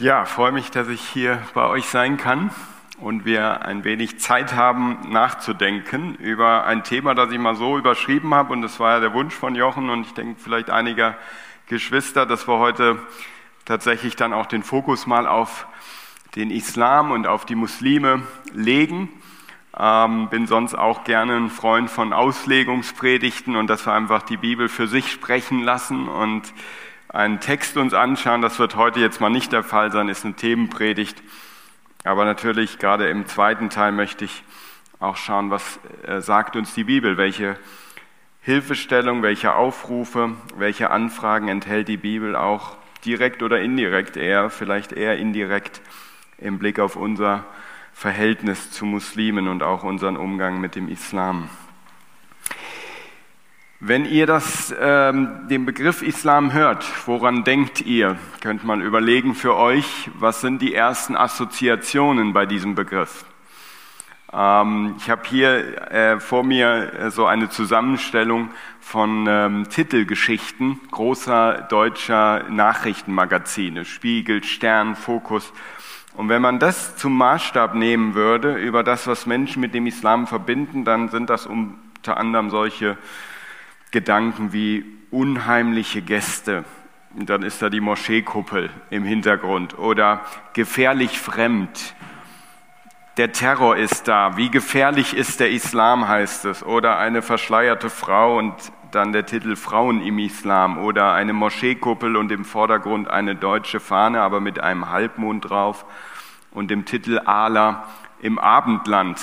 Ja, freue mich, dass ich hier bei euch sein kann und wir ein wenig Zeit haben, nachzudenken über ein Thema, das ich mal so überschrieben habe. Und das war ja der Wunsch von Jochen und ich denke vielleicht einiger Geschwister, dass wir heute tatsächlich dann auch den Fokus mal auf den Islam und auf die Muslime legen. Ähm, bin sonst auch gerne ein Freund von Auslegungspredigten und dass wir einfach die Bibel für sich sprechen lassen und einen Text uns anschauen. Das wird heute jetzt mal nicht der Fall sein, ist eine Themenpredigt. Aber natürlich, gerade im zweiten Teil möchte ich auch schauen, was äh, sagt uns die Bibel, welche Hilfestellung, welche Aufrufe, welche Anfragen enthält die Bibel auch direkt oder indirekt eher, vielleicht eher indirekt im Blick auf unser Verhältnis zu Muslimen und auch unseren Umgang mit dem Islam. Wenn ihr das, ähm, den Begriff Islam hört, woran denkt ihr? Könnt mal überlegen für euch, was sind die ersten Assoziationen bei diesem Begriff? Ähm, ich habe hier äh, vor mir äh, so eine Zusammenstellung von ähm, Titelgeschichten großer deutscher Nachrichtenmagazine, Spiegel, Stern, Fokus. Und wenn man das zum Maßstab nehmen würde über das, was Menschen mit dem Islam verbinden, dann sind das unter anderem solche Gedanken wie unheimliche Gäste. Dann ist da die Moscheekuppel im Hintergrund oder gefährlich fremd. Der Terror ist da. Wie gefährlich ist der Islam, heißt es. Oder eine verschleierte Frau und dann der Titel Frauen im Islam. Oder eine Moscheekuppel und im Vordergrund eine deutsche Fahne, aber mit einem Halbmond drauf. Und dem Titel Allah im Abendland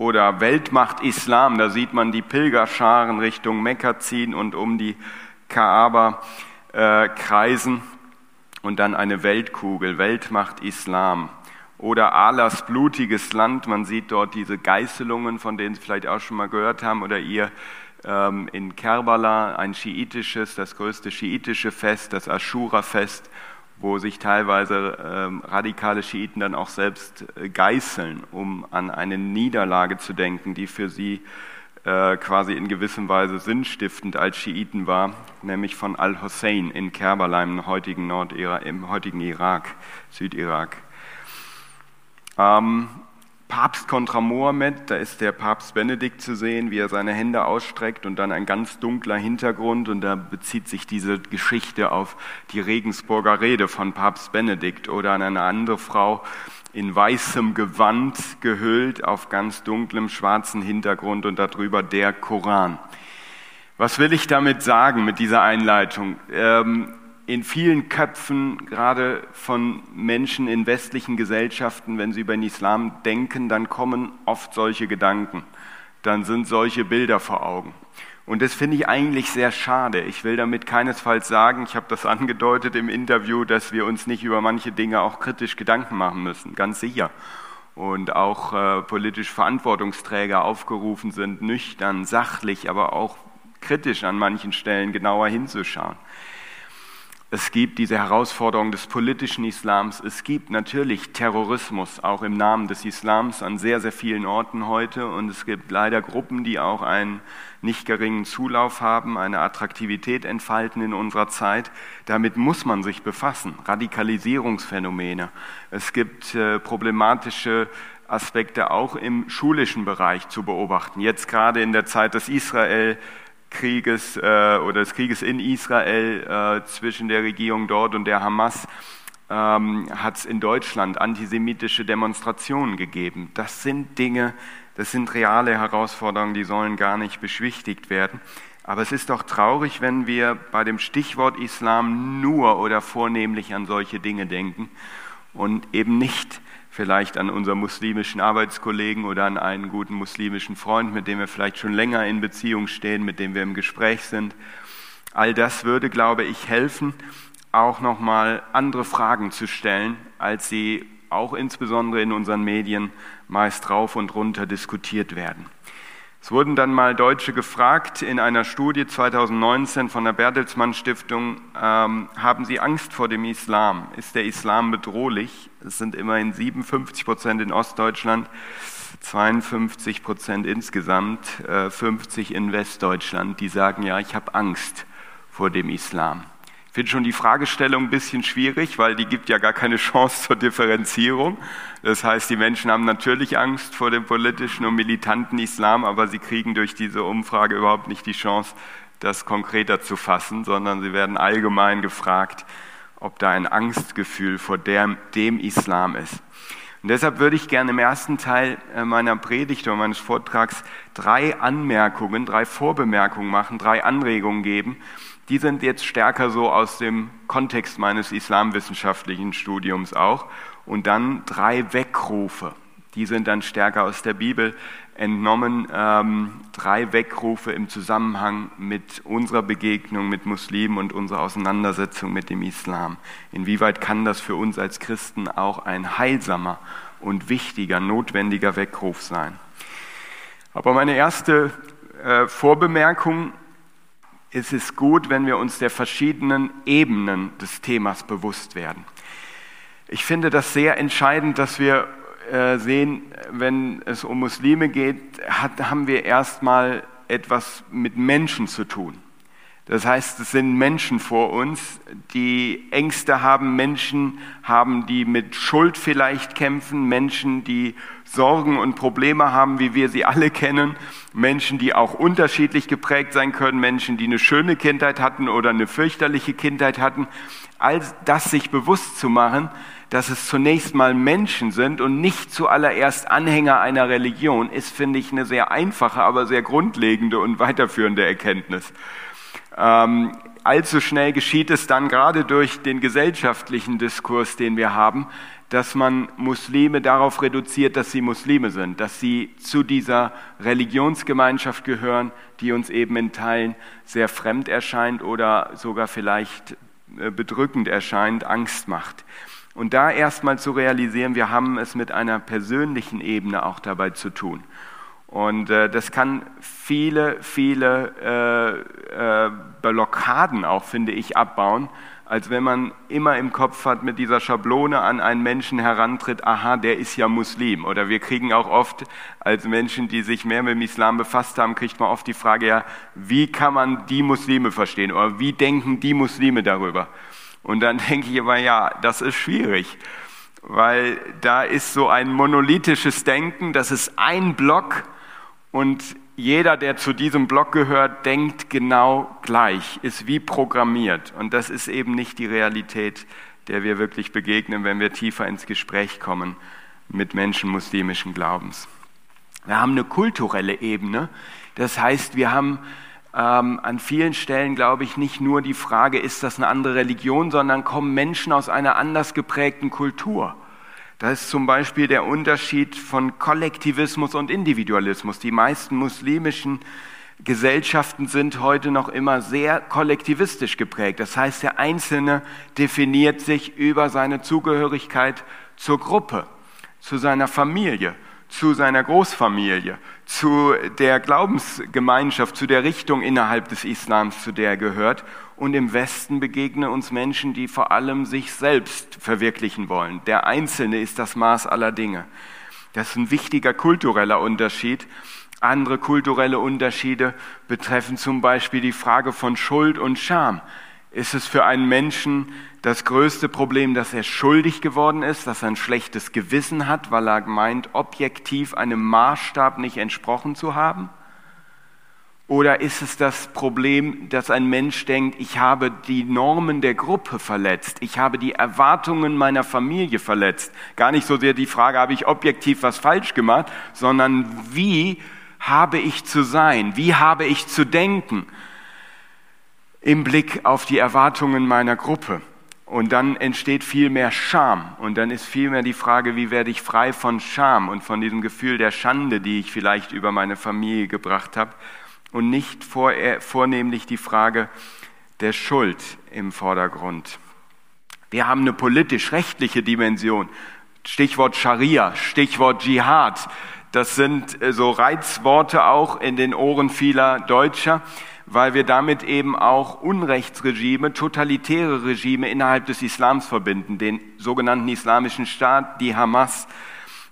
oder Weltmacht Islam, da sieht man die Pilgerscharen Richtung Mekka ziehen und um die Kaaba äh, kreisen. Und dann eine Weltkugel, Weltmacht Islam. Oder Allahs blutiges Land, man sieht dort diese Geißelungen, von denen Sie vielleicht auch schon mal gehört haben, oder ihr ähm, in Kerbala ein schiitisches, das größte schiitische Fest, das Ashura-Fest wo sich teilweise ähm, radikale Schiiten dann auch selbst äh, geißeln, um an eine Niederlage zu denken, die für sie äh, quasi in gewissem Weise sinnstiftend als Schiiten war, nämlich von Al-Hussein in Kerbala im heutigen, Nordira im heutigen Irak, Südirak. Ähm, Papst kontra Mohammed, da ist der Papst Benedikt zu sehen, wie er seine Hände ausstreckt und dann ein ganz dunkler Hintergrund und da bezieht sich diese Geschichte auf die Regensburger Rede von Papst Benedikt oder an eine andere Frau in weißem Gewand gehüllt auf ganz dunklem schwarzen Hintergrund und darüber der Koran. Was will ich damit sagen mit dieser Einleitung? Ähm, in vielen Köpfen, gerade von Menschen in westlichen Gesellschaften, wenn sie über den Islam denken, dann kommen oft solche Gedanken. Dann sind solche Bilder vor Augen. Und das finde ich eigentlich sehr schade. Ich will damit keinesfalls sagen, ich habe das angedeutet im Interview, dass wir uns nicht über manche Dinge auch kritisch Gedanken machen müssen, ganz sicher. Und auch äh, politisch Verantwortungsträger aufgerufen sind, nüchtern, sachlich, aber auch kritisch an manchen Stellen genauer hinzuschauen. Es gibt diese Herausforderung des politischen Islams. Es gibt natürlich Terrorismus auch im Namen des Islams an sehr, sehr vielen Orten heute. Und es gibt leider Gruppen, die auch einen nicht geringen Zulauf haben, eine Attraktivität entfalten in unserer Zeit. Damit muss man sich befassen. Radikalisierungsphänomene. Es gibt äh, problematische Aspekte auch im schulischen Bereich zu beobachten. Jetzt gerade in der Zeit des Israel Krieges äh, oder des Krieges in Israel äh, zwischen der Regierung dort und der Hamas ähm, hat es in Deutschland antisemitische Demonstrationen gegeben. Das sind Dinge, das sind reale Herausforderungen, die sollen gar nicht beschwichtigt werden. Aber es ist doch traurig, wenn wir bei dem Stichwort Islam nur oder vornehmlich an solche Dinge denken und eben nicht vielleicht an unseren muslimischen Arbeitskollegen oder an einen guten muslimischen Freund, mit dem wir vielleicht schon länger in Beziehung stehen, mit dem wir im Gespräch sind. All das würde, glaube ich, helfen, auch nochmal andere Fragen zu stellen, als sie auch insbesondere in unseren Medien meist rauf und runter diskutiert werden. Es wurden dann mal Deutsche gefragt in einer Studie 2019 von der Bertelsmann Stiftung, ähm, haben sie Angst vor dem Islam? Ist der Islam bedrohlich? Es sind immerhin 57 Prozent in Ostdeutschland, 52 Prozent insgesamt, äh, 50 in Westdeutschland, die sagen, ja, ich habe Angst vor dem Islam. Ich finde schon die Fragestellung ein bisschen schwierig, weil die gibt ja gar keine Chance zur Differenzierung. Das heißt, die Menschen haben natürlich Angst vor dem politischen und militanten Islam, aber sie kriegen durch diese Umfrage überhaupt nicht die Chance, das konkreter zu fassen, sondern sie werden allgemein gefragt, ob da ein Angstgefühl vor dem, dem Islam ist. Und deshalb würde ich gerne im ersten Teil äh, meiner Predigt oder meines Vortrags drei Anmerkungen, drei Vorbemerkungen machen, drei Anregungen geben. Die sind jetzt stärker so aus dem Kontext meines islamwissenschaftlichen Studiums auch. Und dann drei Weckrufe. Die sind dann stärker aus der Bibel entnommen. Ähm, drei Weckrufe im Zusammenhang mit unserer Begegnung mit Muslimen und unserer Auseinandersetzung mit dem Islam. Inwieweit kann das für uns als Christen auch ein heilsamer und wichtiger, notwendiger Weckruf sein? Aber meine erste äh, Vorbemerkung ist es gut, wenn wir uns der verschiedenen Ebenen des Themas bewusst werden. Ich finde das sehr entscheidend, dass wir äh, sehen, wenn es um Muslime geht, hat, haben wir erstmal etwas mit Menschen zu tun. Das heißt, es sind Menschen vor uns, die Ängste haben, Menschen haben, die mit Schuld vielleicht kämpfen, Menschen, die Sorgen und Probleme haben, wie wir sie alle kennen, Menschen, die auch unterschiedlich geprägt sein können, Menschen, die eine schöne Kindheit hatten oder eine fürchterliche Kindheit hatten. All das sich bewusst zu machen, dass es zunächst mal Menschen sind und nicht zuallererst Anhänger einer Religion, ist, finde ich, eine sehr einfache, aber sehr grundlegende und weiterführende Erkenntnis. Ähm, allzu schnell geschieht es dann gerade durch den gesellschaftlichen Diskurs, den wir haben, dass man Muslime darauf reduziert, dass sie Muslime sind, dass sie zu dieser Religionsgemeinschaft gehören, die uns eben in Teilen sehr fremd erscheint oder sogar vielleicht äh, bedrückend erscheint, Angst macht. Und da erstmal zu realisieren, wir haben es mit einer persönlichen Ebene auch dabei zu tun. Und äh, das kann viele, viele äh, äh, Blockaden auch, finde ich, abbauen, als wenn man immer im Kopf hat, mit dieser Schablone an einen Menschen herantritt, aha, der ist ja Muslim. Oder wir kriegen auch oft als Menschen, die sich mehr mit dem Islam befasst haben, kriegt man oft die Frage, ja, wie kann man die Muslime verstehen oder wie denken die Muslime darüber? Und dann denke ich immer, ja, das ist schwierig, weil da ist so ein monolithisches Denken, das ist ein Block und jeder, der zu diesem Block gehört, denkt genau gleich, ist wie programmiert. Und das ist eben nicht die Realität, der wir wirklich begegnen, wenn wir tiefer ins Gespräch kommen mit Menschen muslimischen Glaubens. Wir haben eine kulturelle Ebene, das heißt, wir haben ähm, an vielen Stellen, glaube ich, nicht nur die Frage, ist das eine andere Religion, sondern kommen Menschen aus einer anders geprägten Kultur. Da ist zum Beispiel der Unterschied von Kollektivismus und Individualismus. Die meisten muslimischen Gesellschaften sind heute noch immer sehr kollektivistisch geprägt. Das heißt, der Einzelne definiert sich über seine Zugehörigkeit zur Gruppe, zu seiner Familie, zu seiner Großfamilie, zu der Glaubensgemeinschaft, zu der Richtung innerhalb des Islams, zu der er gehört. Und im Westen begegnen uns Menschen, die vor allem sich selbst verwirklichen wollen. Der Einzelne ist das Maß aller Dinge. Das ist ein wichtiger kultureller Unterschied. Andere kulturelle Unterschiede betreffen zum Beispiel die Frage von Schuld und Scham. Ist es für einen Menschen das größte Problem, dass er schuldig geworden ist, dass er ein schlechtes Gewissen hat, weil er meint, objektiv einem Maßstab nicht entsprochen zu haben? Oder ist es das Problem, dass ein Mensch denkt, ich habe die Normen der Gruppe verletzt, ich habe die Erwartungen meiner Familie verletzt? Gar nicht so sehr die Frage, habe ich objektiv was falsch gemacht, sondern wie habe ich zu sein, wie habe ich zu denken im Blick auf die Erwartungen meiner Gruppe? Und dann entsteht viel mehr Scham. Und dann ist viel mehr die Frage, wie werde ich frei von Scham und von diesem Gefühl der Schande, die ich vielleicht über meine Familie gebracht habe. Und nicht vor, vornehmlich die Frage der Schuld im Vordergrund. Wir haben eine politisch-rechtliche Dimension. Stichwort Scharia, Stichwort Dschihad. Das sind äh, so Reizworte auch in den Ohren vieler Deutscher weil wir damit eben auch Unrechtsregime, totalitäre Regime innerhalb des Islams verbinden, den sogenannten Islamischen Staat, die Hamas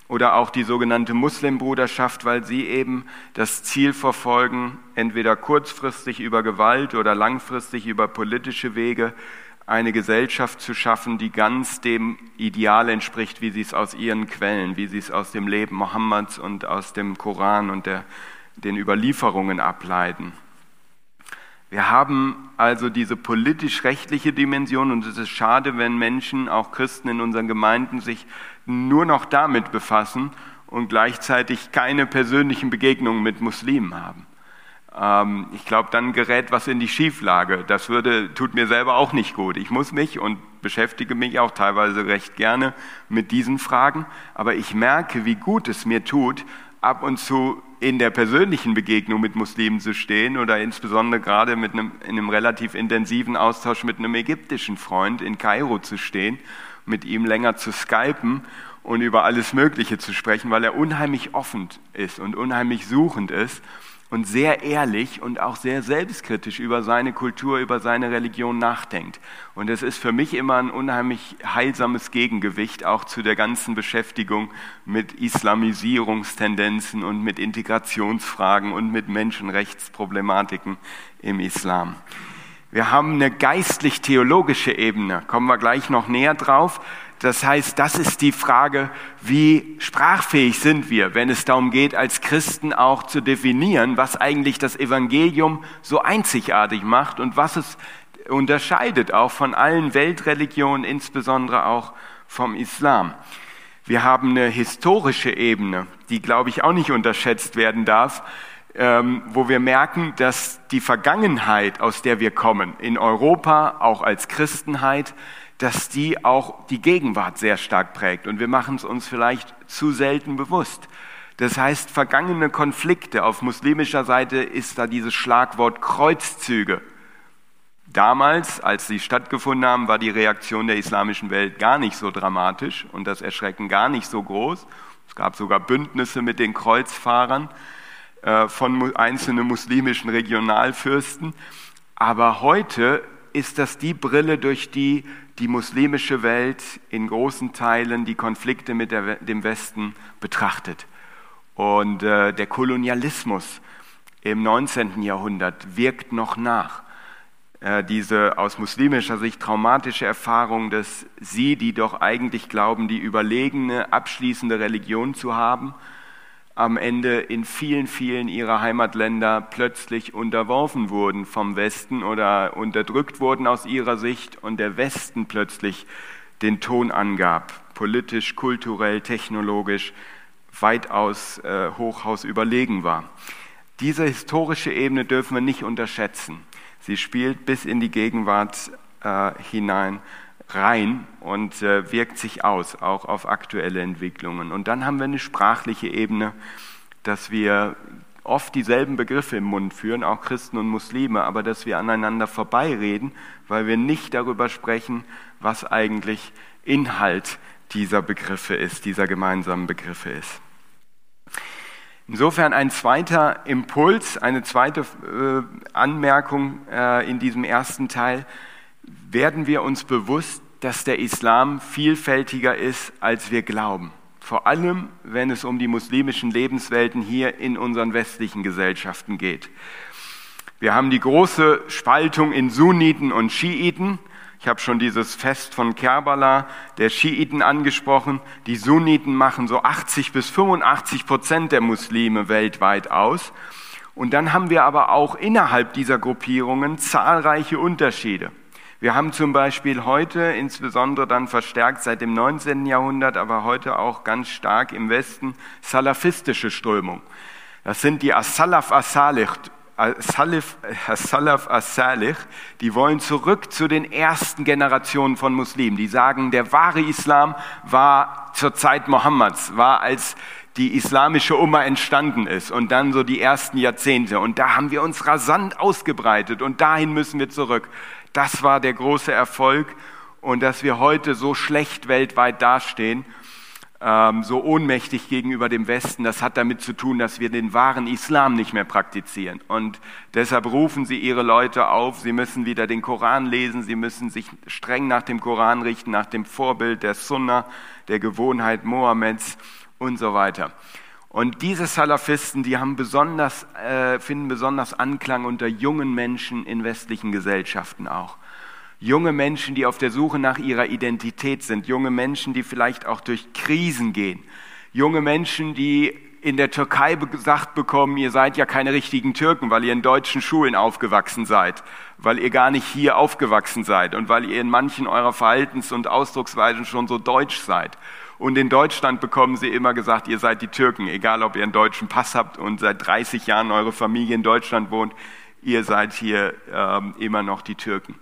oder auch die sogenannte Muslimbruderschaft, weil sie eben das Ziel verfolgen, entweder kurzfristig über Gewalt oder langfristig über politische Wege eine Gesellschaft zu schaffen, die ganz dem Ideal entspricht, wie sie es aus ihren Quellen, wie sie es aus dem Leben Mohammeds und aus dem Koran und der, den Überlieferungen ableiten. Wir haben also diese politisch-rechtliche Dimension und es ist schade, wenn Menschen, auch Christen in unseren Gemeinden, sich nur noch damit befassen und gleichzeitig keine persönlichen Begegnungen mit Muslimen haben. Ähm, ich glaube, dann gerät was in die Schieflage. Das würde, tut mir selber auch nicht gut. Ich muss mich und beschäftige mich auch teilweise recht gerne mit diesen Fragen, aber ich merke, wie gut es mir tut, ab und zu in der persönlichen Begegnung mit Muslimen zu stehen oder insbesondere gerade mit einem, in einem relativ intensiven Austausch mit einem ägyptischen Freund in Kairo zu stehen, mit ihm länger zu skypen und über alles Mögliche zu sprechen, weil er unheimlich offen ist und unheimlich suchend ist und sehr ehrlich und auch sehr selbstkritisch über seine Kultur, über seine Religion nachdenkt. Und es ist für mich immer ein unheimlich heilsames Gegengewicht auch zu der ganzen Beschäftigung mit Islamisierungstendenzen und mit Integrationsfragen und mit Menschenrechtsproblematiken im Islam. Wir haben eine geistlich-theologische Ebene, kommen wir gleich noch näher drauf. Das heißt, das ist die Frage, wie sprachfähig sind wir, wenn es darum geht, als Christen auch zu definieren, was eigentlich das Evangelium so einzigartig macht und was es unterscheidet auch von allen Weltreligionen, insbesondere auch vom Islam. Wir haben eine historische Ebene, die, glaube ich, auch nicht unterschätzt werden darf, ähm, wo wir merken, dass die Vergangenheit, aus der wir kommen, in Europa, auch als Christenheit, dass die auch die Gegenwart sehr stark prägt. Und wir machen es uns vielleicht zu selten bewusst. Das heißt, vergangene Konflikte auf muslimischer Seite ist da dieses Schlagwort Kreuzzüge. Damals, als sie stattgefunden haben, war die Reaktion der islamischen Welt gar nicht so dramatisch und das Erschrecken gar nicht so groß. Es gab sogar Bündnisse mit den Kreuzfahrern von einzelnen muslimischen Regionalfürsten. Aber heute ist das die Brille, durch die die muslimische Welt in großen Teilen die Konflikte mit der, dem Westen betrachtet. Und äh, der Kolonialismus im 19. Jahrhundert wirkt noch nach. Äh, diese aus muslimischer Sicht traumatische Erfahrung, dass sie, die doch eigentlich glauben, die überlegene, abschließende Religion zu haben, am Ende in vielen, vielen ihrer Heimatländer plötzlich unterworfen wurden vom Westen oder unterdrückt wurden aus ihrer Sicht und der Westen plötzlich den Ton angab, politisch, kulturell, technologisch weitaus äh, Hochhaus überlegen war. Diese historische Ebene dürfen wir nicht unterschätzen. Sie spielt bis in die Gegenwart äh, hinein rein und äh, wirkt sich aus, auch auf aktuelle Entwicklungen. Und dann haben wir eine sprachliche Ebene, dass wir oft dieselben Begriffe im Mund führen, auch Christen und Muslime, aber dass wir aneinander vorbeireden, weil wir nicht darüber sprechen, was eigentlich Inhalt dieser Begriffe ist, dieser gemeinsamen Begriffe ist. Insofern ein zweiter Impuls, eine zweite äh, Anmerkung äh, in diesem ersten Teil werden wir uns bewusst, dass der Islam vielfältiger ist, als wir glauben. Vor allem, wenn es um die muslimischen Lebenswelten hier in unseren westlichen Gesellschaften geht. Wir haben die große Spaltung in Sunniten und Schiiten. Ich habe schon dieses Fest von Kerbala der Schiiten angesprochen. Die Sunniten machen so 80 bis 85 Prozent der Muslime weltweit aus. Und dann haben wir aber auch innerhalb dieser Gruppierungen zahlreiche Unterschiede. Wir haben zum Beispiel heute, insbesondere dann verstärkt seit dem 19. Jahrhundert, aber heute auch ganz stark im Westen, salafistische Strömung. Das sind die As-Salaf As-Salih, As-Salaf As-Salih, die wollen zurück zu den ersten Generationen von Muslimen. Die sagen, der wahre Islam war zur Zeit Mohammeds, war als die islamische Umma entstanden ist und dann so die ersten Jahrzehnte. Und da haben wir uns rasant ausgebreitet und dahin müssen wir zurück. Das war der große Erfolg und dass wir heute so schlecht weltweit dastehen, ähm, so ohnmächtig gegenüber dem Westen, das hat damit zu tun, dass wir den wahren Islam nicht mehr praktizieren. Und deshalb rufen sie ihre Leute auf, sie müssen wieder den Koran lesen, sie müssen sich streng nach dem Koran richten, nach dem Vorbild der Sunna, der Gewohnheit Mohammeds und so weiter. Und diese Salafisten, die haben besonders, äh, finden besonders Anklang unter jungen Menschen in westlichen Gesellschaften auch. junge Menschen, die auf der Suche nach ihrer Identität sind, junge Menschen, die vielleicht auch durch Krisen gehen, junge Menschen, die in der Türkei gesagt bekommen, ihr seid ja keine richtigen Türken, weil ihr in deutschen Schulen aufgewachsen seid, weil ihr gar nicht hier aufgewachsen seid und weil ihr in manchen eurer Verhaltens- und Ausdrucksweisen schon so deutsch seid. Und in Deutschland bekommen sie immer gesagt, ihr seid die Türken, egal ob ihr einen deutschen Pass habt und seit 30 Jahren eure Familie in Deutschland wohnt, ihr seid hier ähm, immer noch die Türken.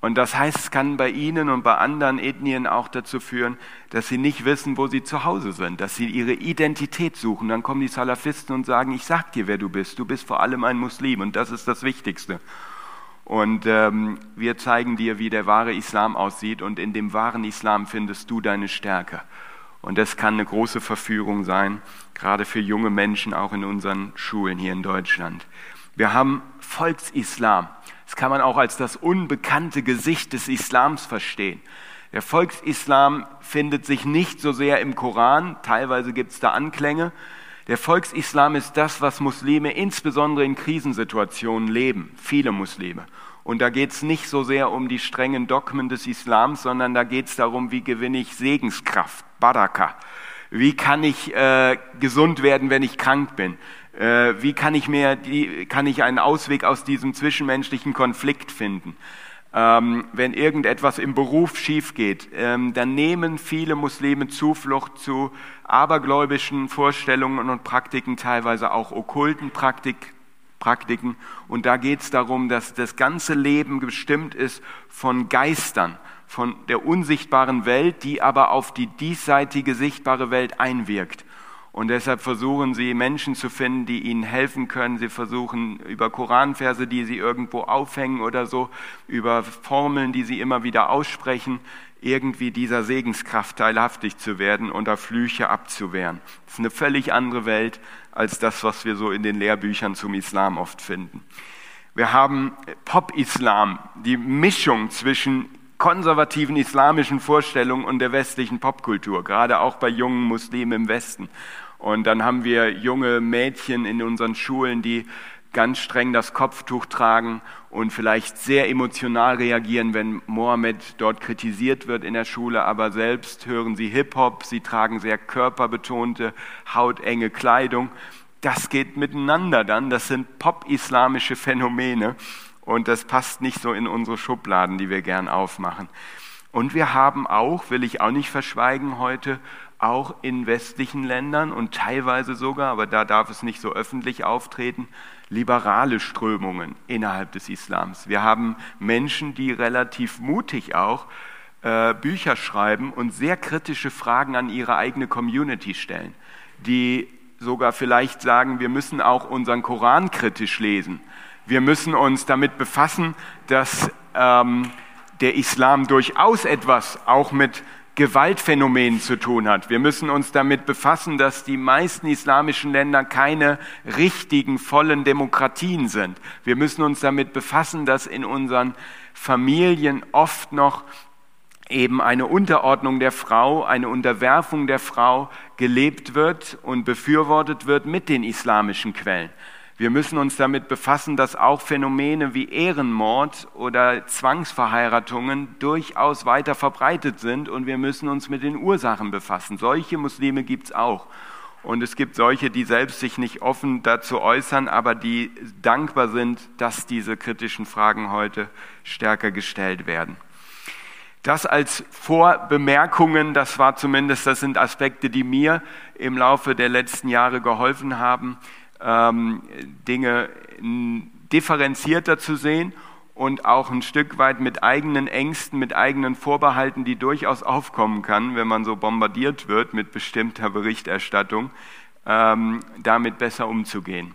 Und das heißt, es kann bei Ihnen und bei anderen Ethnien auch dazu führen, dass sie nicht wissen, wo sie zu Hause sind, dass sie ihre Identität suchen. Dann kommen die Salafisten und sagen, ich sag dir, wer du bist. Du bist vor allem ein Muslim und das ist das Wichtigste. Und ähm, wir zeigen dir, wie der wahre Islam aussieht und in dem wahren Islam findest du deine Stärke. Und das kann eine große Verführung sein, gerade für junge Menschen, auch in unseren Schulen hier in Deutschland. Wir haben Volksislam. Das kann man auch als das unbekannte Gesicht des Islams verstehen. Der Volksislam findet sich nicht so sehr im Koran, teilweise gibt es da Anklänge. Der Volksislam ist das, was Muslime insbesondere in Krisensituationen leben, viele Muslime. Und da geht es nicht so sehr um die strengen Dogmen des Islams, sondern da geht es darum, wie gewinne ich Segenskraft, Baraka. Wie kann ich äh, gesund werden, wenn ich krank bin? Äh, wie kann ich, mir die, kann ich einen Ausweg aus diesem zwischenmenschlichen Konflikt finden? Ähm, wenn irgendetwas im Beruf schief geht, ähm, dann nehmen viele Muslime Zuflucht zu abergläubischen Vorstellungen und Praktiken, teilweise auch okkulten Praktik, Praktiken. Und da geht es darum, dass das ganze Leben bestimmt ist von Geistern, von der unsichtbaren Welt, die aber auf die diesseitige sichtbare Welt einwirkt. Und deshalb versuchen sie Menschen zu finden, die ihnen helfen können. Sie versuchen über Koranverse, die sie irgendwo aufhängen oder so, über Formeln, die sie immer wieder aussprechen, irgendwie dieser Segenskraft teilhaftig zu werden und da Flüche abzuwehren. Das ist eine völlig andere Welt als das, was wir so in den Lehrbüchern zum Islam oft finden. Wir haben Pop-Islam, die Mischung zwischen konservativen islamischen Vorstellungen und der westlichen Popkultur, gerade auch bei jungen Muslimen im Westen. Und dann haben wir junge Mädchen in unseren Schulen, die ganz streng das Kopftuch tragen und vielleicht sehr emotional reagieren, wenn Mohammed dort kritisiert wird in der Schule, aber selbst hören sie Hip-Hop, sie tragen sehr körperbetonte, hautenge Kleidung. Das geht miteinander dann, das sind pop-islamische Phänomene und das passt nicht so in unsere Schubladen, die wir gern aufmachen. Und wir haben auch, will ich auch nicht verschweigen heute, auch in westlichen Ländern und teilweise sogar, aber da darf es nicht so öffentlich auftreten, liberale Strömungen innerhalb des Islams. Wir haben Menschen, die relativ mutig auch äh, Bücher schreiben und sehr kritische Fragen an ihre eigene Community stellen, die sogar vielleicht sagen, wir müssen auch unseren Koran kritisch lesen. Wir müssen uns damit befassen, dass ähm, der Islam durchaus etwas auch mit Gewaltphänomenen zu tun hat. Wir müssen uns damit befassen, dass die meisten islamischen Länder keine richtigen, vollen Demokratien sind. Wir müssen uns damit befassen, dass in unseren Familien oft noch eben eine Unterordnung der Frau, eine Unterwerfung der Frau gelebt wird und befürwortet wird mit den islamischen Quellen. Wir müssen uns damit befassen, dass auch Phänomene wie Ehrenmord oder Zwangsverheiratungen durchaus weiter verbreitet sind und wir müssen uns mit den Ursachen befassen. Solche Muslime gibt es auch. Und es gibt solche, die selbst sich nicht offen dazu äußern, aber die dankbar sind, dass diese kritischen Fragen heute stärker gestellt werden. Das als Vorbemerkungen, das war zumindest, das sind Aspekte, die mir im Laufe der letzten Jahre geholfen haben, ähm, Dinge differenzierter zu sehen und auch ein Stück weit mit eigenen Ängsten, mit eigenen Vorbehalten, die durchaus aufkommen kann, wenn man so bombardiert wird mit bestimmter Berichterstattung, ähm, damit besser umzugehen.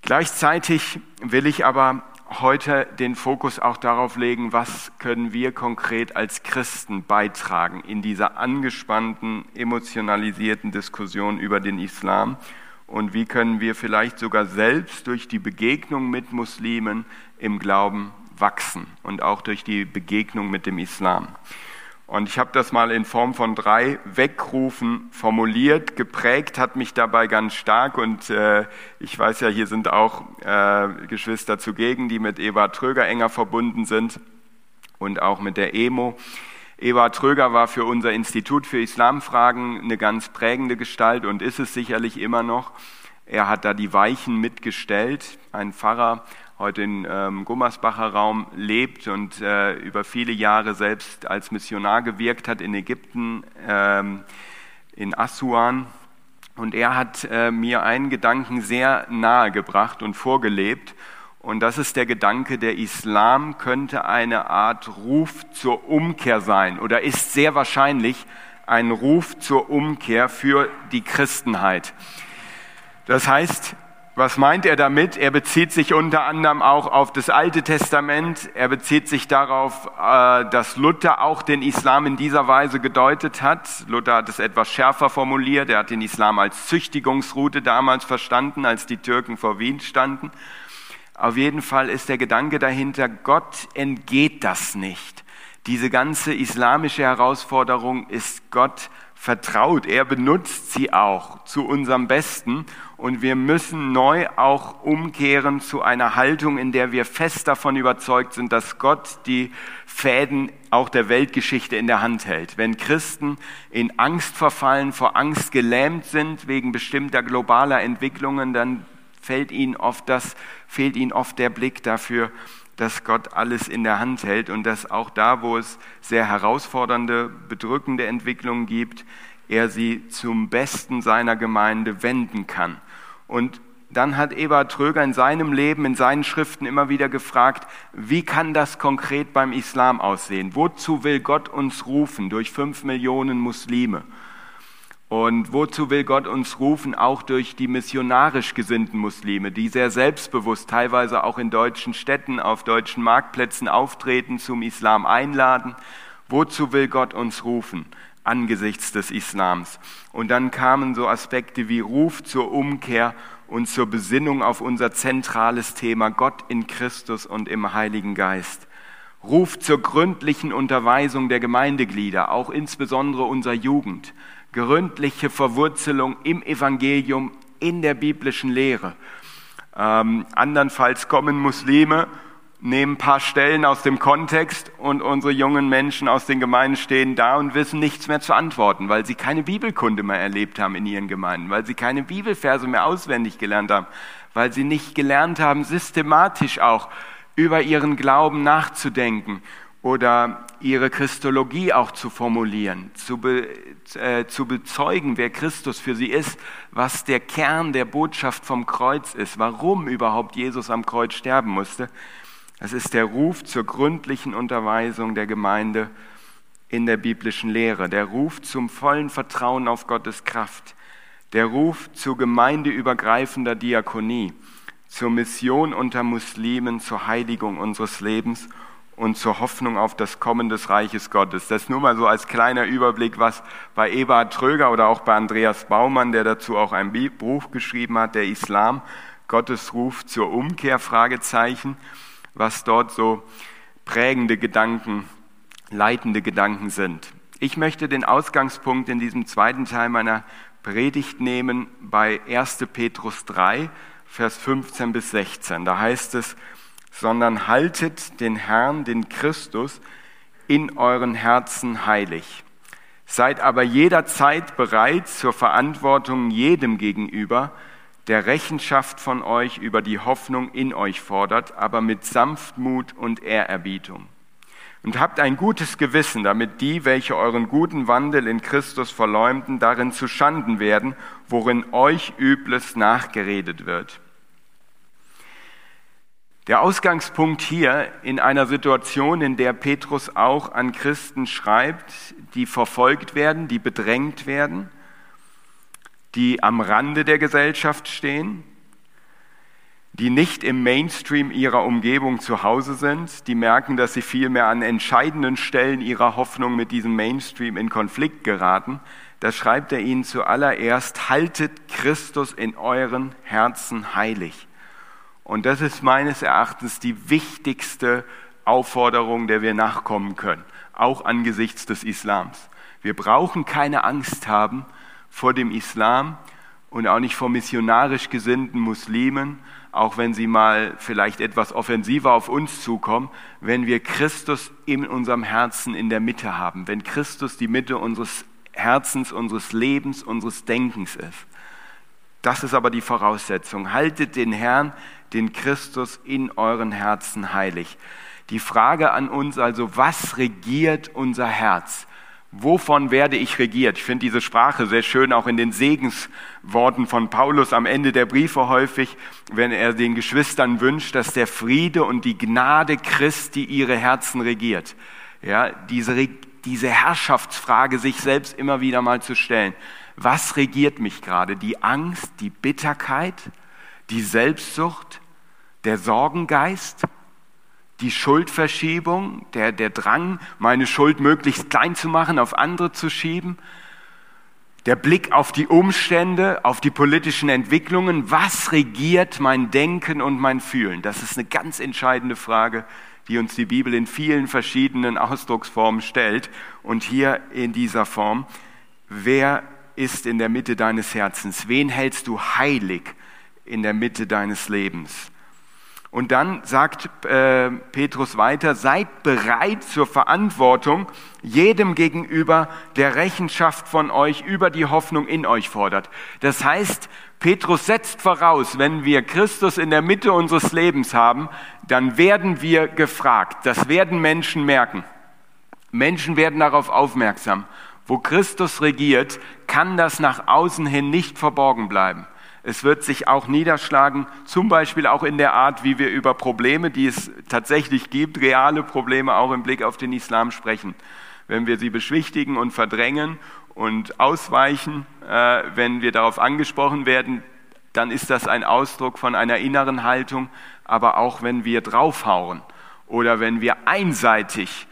Gleichzeitig will ich aber heute den Fokus auch darauf legen, was können wir konkret als Christen beitragen in dieser angespannten, emotionalisierten Diskussion über den Islam und wie können wir vielleicht sogar selbst durch die Begegnung mit Muslimen im Glauben wachsen und auch durch die Begegnung mit dem Islam. Und ich habe das mal in Form von drei Weckrufen formuliert. Geprägt hat mich dabei ganz stark. Und äh, ich weiß ja, hier sind auch äh, Geschwister zugegen, die mit Eva Tröger enger verbunden sind. und auch mit der EMO. Eva Tröger war für unser Institut für Islamfragen eine ganz prägende Gestalt und ist es sicherlich immer noch. Er hat da die Weichen mitgestellt. Ein Pfarrer, heute in ähm, Gummersbacher Raum lebt und äh, über viele Jahre selbst als Missionar gewirkt hat in Ägypten, ähm, in Assuan. Und er hat äh, mir einen Gedanken sehr nahe gebracht und vorgelebt. Und das ist der Gedanke, der Islam könnte eine Art Ruf zur Umkehr sein oder ist sehr wahrscheinlich ein Ruf zur Umkehr für die Christenheit. Das heißt, was meint er damit? Er bezieht sich unter anderem auch auf das Alte Testament. Er bezieht sich darauf, äh, dass Luther auch den Islam in dieser Weise gedeutet hat. Luther hat es etwas schärfer formuliert. Er hat den Islam als Züchtigungsroute damals verstanden, als die Türken vor Wien standen. Auf jeden Fall ist der Gedanke dahinter, Gott entgeht das nicht. Diese ganze islamische Herausforderung ist Gott vertraut. Er benutzt sie auch zu unserem Besten. Und wir müssen neu auch umkehren zu einer Haltung, in der wir fest davon überzeugt sind, dass Gott die Fäden auch der Weltgeschichte in der Hand hält. Wenn Christen in Angst verfallen, vor Angst gelähmt sind wegen bestimmter globaler Entwicklungen, dann fällt ihnen oft das, fehlt ihnen oft der Blick dafür, dass Gott alles in der Hand hält und dass auch da, wo es sehr herausfordernde, bedrückende Entwicklungen gibt, er sie zum Besten seiner Gemeinde wenden kann. Und dann hat Eberhard Tröger in seinem Leben, in seinen Schriften immer wieder gefragt, wie kann das konkret beim Islam aussehen? Wozu will Gott uns rufen durch fünf Millionen Muslime? Und wozu will Gott uns rufen, auch durch die missionarisch gesinnten Muslime, die sehr selbstbewusst teilweise auch in deutschen Städten, auf deutschen Marktplätzen auftreten, zum Islam einladen? Wozu will Gott uns rufen angesichts des Islams? Und dann kamen so Aspekte wie Ruf zur Umkehr und zur Besinnung auf unser zentrales Thema Gott in Christus und im Heiligen Geist. Ruf zur gründlichen Unterweisung der Gemeindeglieder, auch insbesondere unserer Jugend gründliche Verwurzelung im Evangelium, in der biblischen Lehre. Ähm, andernfalls kommen Muslime, nehmen ein paar Stellen aus dem Kontext und unsere jungen Menschen aus den Gemeinden stehen da und wissen nichts mehr zu antworten, weil sie keine Bibelkunde mehr erlebt haben in ihren Gemeinden, weil sie keine Bibelverse mehr auswendig gelernt haben, weil sie nicht gelernt haben, systematisch auch über ihren Glauben nachzudenken oder ihre Christologie auch zu formulieren, zu, be, äh, zu bezeugen, wer Christus für sie ist, was der Kern der Botschaft vom Kreuz ist, warum überhaupt Jesus am Kreuz sterben musste. Das ist der Ruf zur gründlichen Unterweisung der Gemeinde in der biblischen Lehre, der Ruf zum vollen Vertrauen auf Gottes Kraft, der Ruf zu gemeindeübergreifender Diakonie, zur Mission unter Muslimen, zur Heiligung unseres Lebens und zur Hoffnung auf das Kommen des Reiches Gottes. Das nur mal so als kleiner Überblick, was bei Eberhard Tröger oder auch bei Andreas Baumann, der dazu auch ein Buch geschrieben hat, der Islam, Gottes Ruf zur Umkehr, Fragezeichen, was dort so prägende Gedanken, leitende Gedanken sind. Ich möchte den Ausgangspunkt in diesem zweiten Teil meiner Predigt nehmen bei 1. Petrus 3, Vers 15 bis 16. Da heißt es, sondern haltet den Herrn, den Christus, in euren Herzen heilig. Seid aber jederzeit bereit zur Verantwortung jedem gegenüber, der Rechenschaft von euch über die Hoffnung in euch fordert, aber mit Sanftmut und Ehrerbietung. Und habt ein gutes Gewissen, damit die, welche euren guten Wandel in Christus verleumden, darin zu Schanden werden, worin euch Übles nachgeredet wird. Der Ausgangspunkt hier in einer Situation, in der Petrus auch an Christen schreibt, die verfolgt werden, die bedrängt werden, die am Rande der Gesellschaft stehen, die nicht im Mainstream ihrer Umgebung zu Hause sind, die merken, dass sie vielmehr an entscheidenden Stellen ihrer Hoffnung mit diesem Mainstream in Konflikt geraten, da schreibt er ihnen zuallererst, haltet Christus in euren Herzen heilig. Und das ist meines Erachtens die wichtigste Aufforderung, der wir nachkommen können, auch angesichts des Islams. Wir brauchen keine Angst haben vor dem Islam und auch nicht vor missionarisch gesinnten Muslimen, auch wenn sie mal vielleicht etwas offensiver auf uns zukommen, wenn wir Christus in unserem Herzen in der Mitte haben, wenn Christus die Mitte unseres Herzens, unseres Lebens, unseres Denkens ist. Das ist aber die Voraussetzung. Haltet den Herrn, den Christus in euren Herzen heilig. Die Frage an uns also, was regiert unser Herz? Wovon werde ich regiert? Ich finde diese Sprache sehr schön, auch in den Segensworten von Paulus am Ende der Briefe häufig, wenn er den Geschwistern wünscht, dass der Friede und die Gnade Christi ihre Herzen regiert. Ja, diese, diese Herrschaftsfrage sich selbst immer wieder mal zu stellen. Was regiert mich gerade? Die Angst, die Bitterkeit, die Selbstsucht, der Sorgengeist? die Schuldverschiebung, der, der Drang, meine Schuld möglichst klein zu machen, auf andere zu schieben, der Blick auf die Umstände, auf die politischen Entwicklungen, was regiert mein Denken und mein Fühlen? Das ist eine ganz entscheidende Frage, die uns die Bibel in vielen verschiedenen Ausdrucksformen stellt. Und hier in dieser Form, wer ist in der Mitte deines Herzens? Wen hältst du heilig in der Mitte deines Lebens? Und dann sagt äh, Petrus weiter, seid bereit zur Verantwortung jedem gegenüber, der Rechenschaft von euch über die Hoffnung in euch fordert. Das heißt, Petrus setzt voraus, wenn wir Christus in der Mitte unseres Lebens haben, dann werden wir gefragt. Das werden Menschen merken. Menschen werden darauf aufmerksam. Wo Christus regiert, kann das nach außen hin nicht verborgen bleiben. Es wird sich auch niederschlagen, zum Beispiel auch in der Art, wie wir über Probleme, die es tatsächlich gibt, reale Probleme auch im Blick auf den Islam sprechen. Wenn wir sie beschwichtigen und verdrängen und ausweichen, äh, wenn wir darauf angesprochen werden, dann ist das ein Ausdruck von einer inneren Haltung, aber auch wenn wir draufhauen oder wenn wir einseitig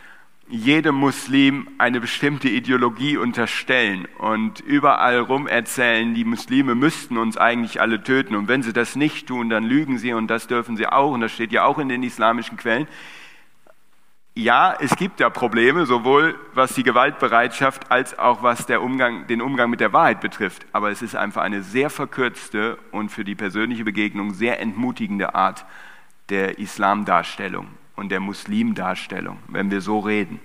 jedem Muslim eine bestimmte Ideologie unterstellen und überall rum erzählen, die Muslime müssten uns eigentlich alle töten. Und wenn sie das nicht tun, dann lügen sie und das dürfen sie auch. Und das steht ja auch in den islamischen Quellen. Ja, es gibt da Probleme, sowohl was die Gewaltbereitschaft als auch was Umgang, den Umgang mit der Wahrheit betrifft. Aber es ist einfach eine sehr verkürzte und für die persönliche Begegnung sehr entmutigende Art der Islamdarstellung und der Muslimdarstellung, wenn wir so reden.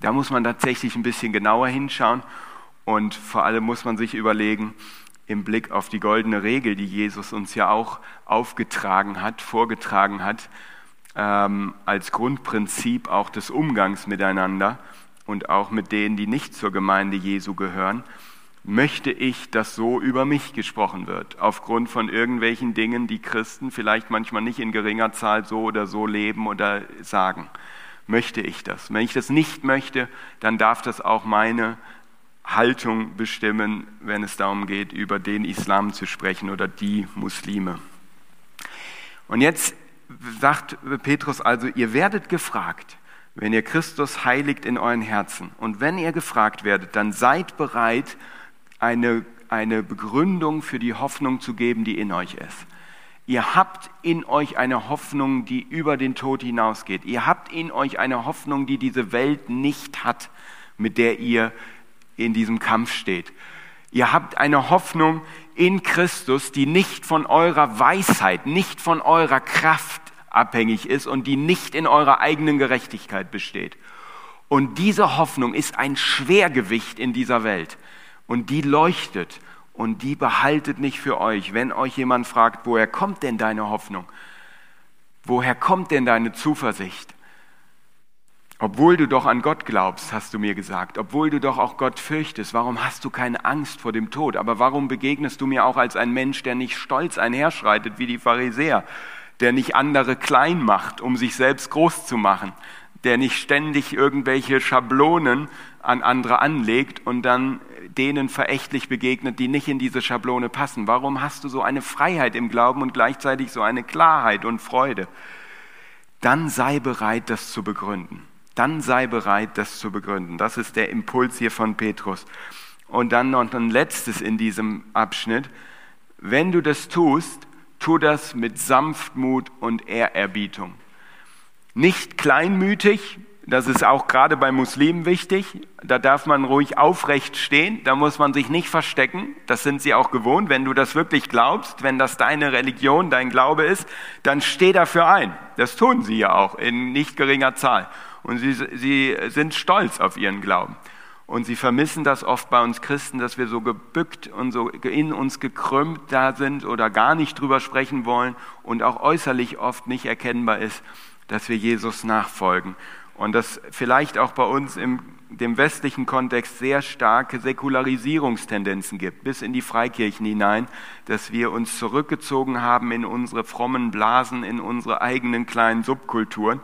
Da muss man tatsächlich ein bisschen genauer hinschauen und vor allem muss man sich überlegen, im Blick auf die goldene Regel, die Jesus uns ja auch aufgetragen hat, vorgetragen hat, ähm, als Grundprinzip auch des Umgangs miteinander und auch mit denen, die nicht zur Gemeinde Jesu gehören, möchte ich, dass so über mich gesprochen wird, aufgrund von irgendwelchen Dingen, die Christen vielleicht manchmal nicht in geringer Zahl so oder so leben oder sagen. Möchte ich das? Wenn ich das nicht möchte, dann darf das auch meine Haltung bestimmen, wenn es darum geht, über den Islam zu sprechen oder die Muslime. Und jetzt sagt Petrus also, ihr werdet gefragt, wenn ihr Christus heiligt in euren Herzen. Und wenn ihr gefragt werdet, dann seid bereit, eine, eine Begründung für die Hoffnung zu geben, die in euch ist. Ihr habt in euch eine Hoffnung, die über den Tod hinausgeht. Ihr habt in euch eine Hoffnung, die diese Welt nicht hat, mit der ihr in diesem Kampf steht. Ihr habt eine Hoffnung in Christus, die nicht von eurer Weisheit, nicht von eurer Kraft abhängig ist und die nicht in eurer eigenen Gerechtigkeit besteht. Und diese Hoffnung ist ein Schwergewicht in dieser Welt und die leuchtet und die behaltet nicht für euch. Wenn euch jemand fragt, woher kommt denn deine Hoffnung? Woher kommt denn deine Zuversicht? Obwohl du doch an Gott glaubst, hast du mir gesagt, obwohl du doch auch Gott fürchtest, warum hast du keine Angst vor dem Tod? Aber warum begegnest du mir auch als ein Mensch, der nicht stolz einherschreitet wie die Pharisäer, der nicht andere klein macht, um sich selbst groß zu machen, der nicht ständig irgendwelche Schablonen an andere anlegt und dann denen verächtlich begegnet, die nicht in diese Schablone passen? Warum hast du so eine Freiheit im Glauben und gleichzeitig so eine Klarheit und Freude? Dann sei bereit, das zu begründen. Dann sei bereit, das zu begründen. Das ist der Impuls hier von Petrus. Und dann noch ein letztes in diesem Abschnitt. Wenn du das tust, tu das mit Sanftmut und Ehrerbietung. Nicht kleinmütig, Das ist auch gerade bei Muslimen wichtig. Da darf man ruhig aufrecht stehen. Da muss man sich nicht verstecken. Das sind sie auch gewohnt. Wenn du das wirklich glaubst, wenn das deine Religion, dein Glaube ist, dann steh dafür ein. Das tun sie ja auch in nicht geringer Zahl. Und sie, sie sind stolz auf ihren Glauben. Und sie vermissen das oft bei uns Christen, dass wir so gebückt und so in uns gekrümmt da sind oder gar nicht drüber sprechen wollen und auch äußerlich oft nicht erkennbar ist, dass wir Jesus nachfolgen und dass vielleicht auch bei uns im dem westlichen Kontext sehr starke Säkularisierungstendenzen gibt, bis in die Freikirchen hinein, dass wir uns zurückgezogen haben in unsere frommen Blasen, in unsere eigenen kleinen Subkulturen.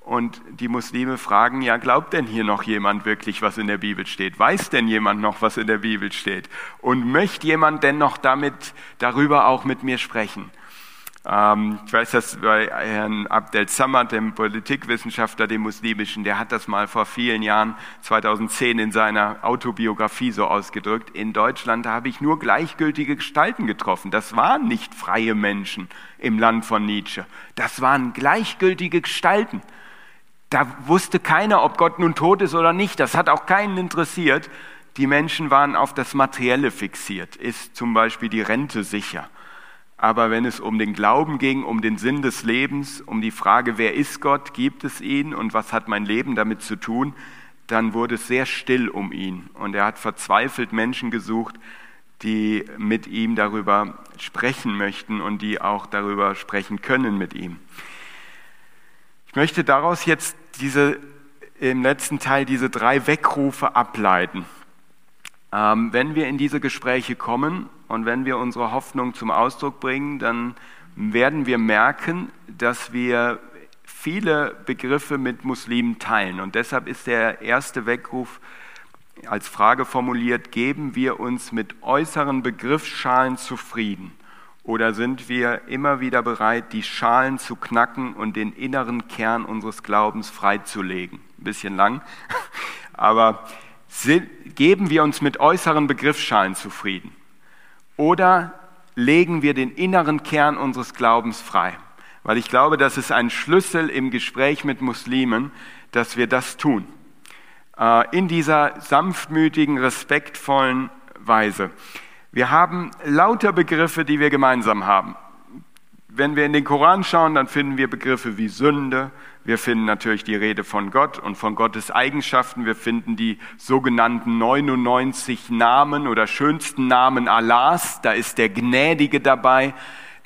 Und die Muslime fragen, ja, glaubt denn hier noch jemand wirklich, was in der Bibel steht? Weiß denn jemand noch, was in der Bibel steht? Und möchte jemand denn noch damit, darüber auch mit mir sprechen? Ähm, ich weiß das bei Herrn Abdel Samad, dem Politikwissenschaftler, dem muslimischen, der hat das mal vor vielen Jahren, 2010, in seiner Autobiografie so ausgedrückt. In Deutschland habe ich nur gleichgültige Gestalten getroffen. Das waren nicht freie Menschen im Land von Nietzsche. Das waren gleichgültige Gestalten. Da wusste keiner, ob Gott nun tot ist oder nicht. Das hat auch keinen interessiert. Die Menschen waren auf das Materielle fixiert. Ist zum Beispiel die Rente sicher? Aber wenn es um den Glauben ging, um den Sinn des Lebens, um die Frage, wer ist Gott, gibt es ihn und was hat mein Leben damit zu tun, dann wurde es sehr still um ihn. Und er hat verzweifelt Menschen gesucht, die mit ihm darüber sprechen möchten und die auch darüber sprechen können mit ihm. Ich möchte daraus jetzt diese, im letzten Teil diese drei Weckrufe ableiten. Ähm, wenn wir in diese Gespräche kommen und wenn wir unsere Hoffnung zum Ausdruck bringen, dann werden wir merken, dass wir viele Begriffe mit Muslimen teilen. Und deshalb ist der erste Weckruf als Frage formuliert, geben wir uns mit äußeren Begriffsschalen zufrieden? Oder sind wir immer wieder bereit, die Schalen zu knacken und den inneren Kern unseres Glaubens freizulegen? Ein bisschen lang, aber geben wir uns mit äußeren Begriffsschalen zufrieden? Oder legen wir den inneren Kern unseres Glaubens frei? Weil ich glaube, das ist ein Schlüssel im Gespräch mit Muslimen, dass wir das tun. Äh, in dieser sanftmütigen, respektvollen Weise. Wir haben lauter Begriffe, die wir gemeinsam haben. Wenn wir in den Koran schauen, dann finden wir Begriffe wie Sünde, wir finden natürlich die Rede von Gott und von Gottes Eigenschaften. Wir finden die sogenannten 99 Namen oder schönsten Namen Allahs. Da ist der Gnädige dabei,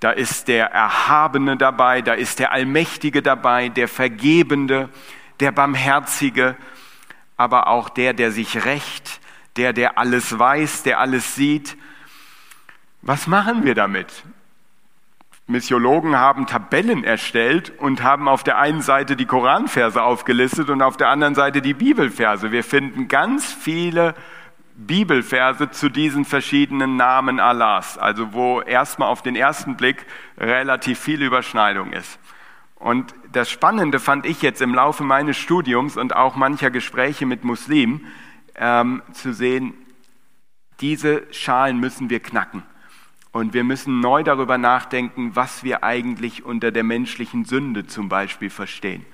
da ist der Erhabene dabei, da ist der Allmächtige dabei, der Vergebende, der Barmherzige, aber auch der, der sich rächt, der, der alles weiß, der alles sieht. Was machen wir damit? Missiologen haben Tabellen erstellt und haben auf der einen Seite die Koranverse aufgelistet und auf der anderen Seite die Bibelverse. Wir finden ganz viele Bibelverse zu diesen verschiedenen Namen Allahs, also wo erstmal auf den ersten Blick relativ viel Überschneidung ist. Und das Spannende fand ich jetzt im Laufe meines Studiums und auch mancher Gespräche mit Muslimen ähm, zu sehen, diese Schalen müssen wir knacken. Und wir müssen neu darüber nachdenken, was wir eigentlich unter der menschlichen Sünde zum Beispiel verstehen.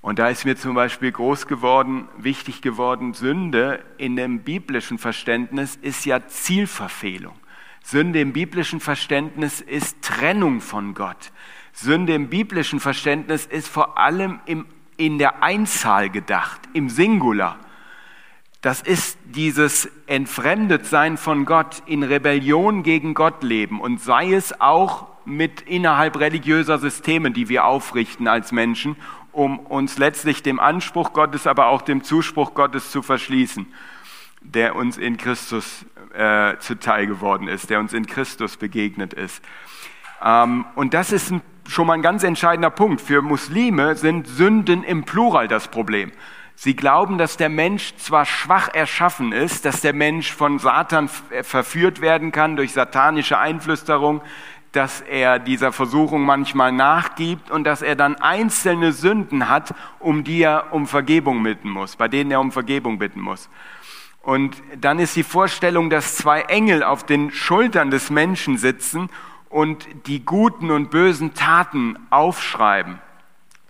Und da ist mir zum Beispiel groß geworden, wichtig geworden, Sünde in dem biblischen Verständnis ist ja Zielverfehlung. Sünde im biblischen Verständnis ist Trennung von Gott. Sünde im biblischen Verständnis ist vor allem im, in der Einzahl gedacht, im Singular. Das ist dieses Entfremdetsein von Gott, in Rebellion gegen Gott leben und sei es auch mit innerhalb religiöser Systeme, die wir aufrichten als Menschen, um uns letztlich dem Anspruch Gottes, aber auch dem Zuspruch Gottes zu verschließen, der uns in Christus äh, zuteil geworden ist, der uns in Christus begegnet ist. Ähm, und das ist ein, schon mal ein ganz entscheidender Punkt. Für Muslime sind Sünden im Plural das Problem. Sie glauben, dass der Mensch zwar schwach erschaffen ist, dass der Mensch von Satan äh, verführt werden kann durch satanische Einflüsterung, dass er dieser Versuchung manchmal nachgibt und dass er dann einzelne Sünden hat, um die er um Vergebung bitten muss, bei denen er um Vergebung bitten muss. Und dann ist die Vorstellung, dass zwei Engel auf den Schultern des Menschen sitzen und die guten und bösen Taten aufschreiben,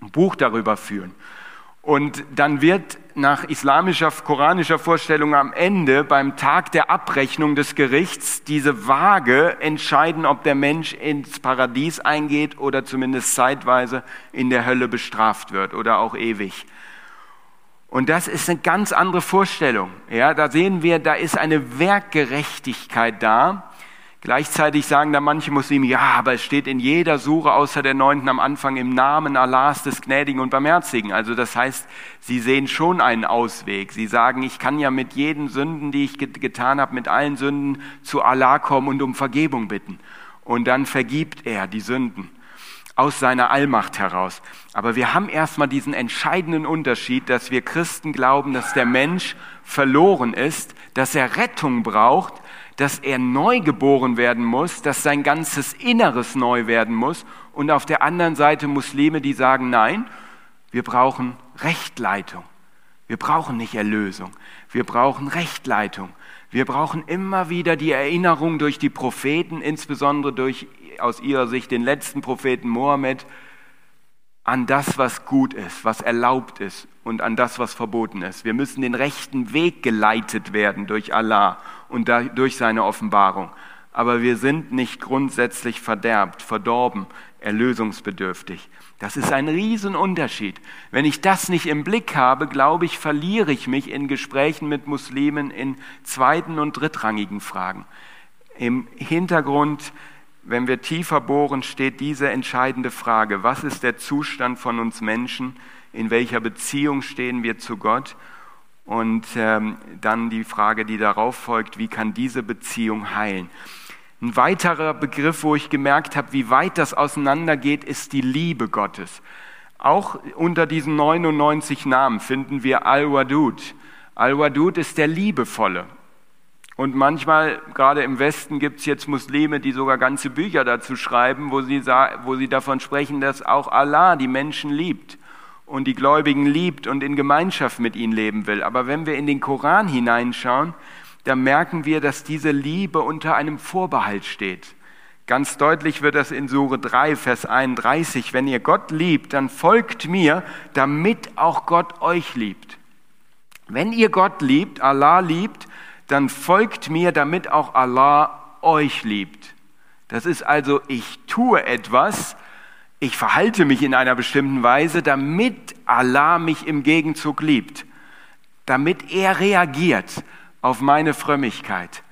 ein Buch darüber führen. Und dann wird nach islamischer, koranischer Vorstellung am Ende beim Tag der Abrechnung des Gerichts diese Waage entscheiden, ob der Mensch ins Paradies eingeht oder zumindest zeitweise in der Hölle bestraft wird oder auch ewig. Und das ist eine ganz andere Vorstellung. Ja, da sehen wir, da ist eine Werkgerechtigkeit da, Gleichzeitig sagen da manche Muslime, ja, aber es steht in jeder Sure außer der neunten am Anfang im Namen Allahs des Gnädigen und Barmherzigen. Also das heißt, sie sehen schon einen Ausweg. Sie sagen, ich kann ja mit jeden Sünden, die ich getan habe, mit allen Sünden zu Allah kommen und um Vergebung bitten. Und dann vergibt er die Sünden aus seiner Allmacht heraus. Aber wir haben erstmal diesen entscheidenden Unterschied, dass wir Christen glauben, dass der Mensch verloren ist, dass er Rettung braucht, dass er neu geboren werden muss, dass sein ganzes Inneres neu werden muss. Und auf der anderen Seite Muslime, die sagen, nein, wir brauchen Rechtleitung. Wir brauchen nicht Erlösung. Wir brauchen Rechtleitung. Wir brauchen immer wieder die Erinnerung durch die Propheten, insbesondere durch aus ihrer Sicht den letzten Propheten Mohammed, an das, was gut ist, was erlaubt ist und an das, was verboten ist. Wir müssen den rechten Weg geleitet werden durch Allah und durch seine Offenbarung. Aber wir sind nicht grundsätzlich verderbt, verdorben, erlösungsbedürftig. Das ist ein Riesenunterschied. Wenn ich das nicht im Blick habe, glaube ich, verliere ich mich in Gesprächen mit Muslimen in zweiten und drittrangigen Fragen. Im Hintergrund, wenn wir tiefer bohren, steht diese entscheidende Frage, was ist der Zustand von uns Menschen, in welcher Beziehung stehen wir zu Gott und ähm, dann die Frage, die darauf folgt, wie kann diese Beziehung heilen? Ein weiterer Begriff, wo ich gemerkt habe, wie weit das auseinandergeht, ist die Liebe Gottes. Auch unter diesen 99 Namen finden wir Al-Wadud. Al-Wadud ist der Liebevolle. Und manchmal, gerade im Westen, gibt es jetzt Muslime, die sogar ganze Bücher dazu schreiben, wo sie, wo sie davon sprechen, dass auch Allah die Menschen liebt und die Gläubigen liebt und in Gemeinschaft mit ihnen leben will. Aber wenn wir in den Koran hineinschauen, dann merken wir, dass diese Liebe unter einem Vorbehalt steht. Ganz deutlich wird das in Sure 3, Vers 31. Wenn ihr Gott liebt, dann folgt mir, damit auch Gott euch liebt. Wenn ihr Gott liebt, Allah liebt, dann folgt mir, damit auch Allah euch liebt. Das ist also, ich tue etwas, ich verhalte mich in einer bestimmten Weise, damit Allah mich im Gegenzug liebt, damit er reagiert auf meine Frömmigkeit.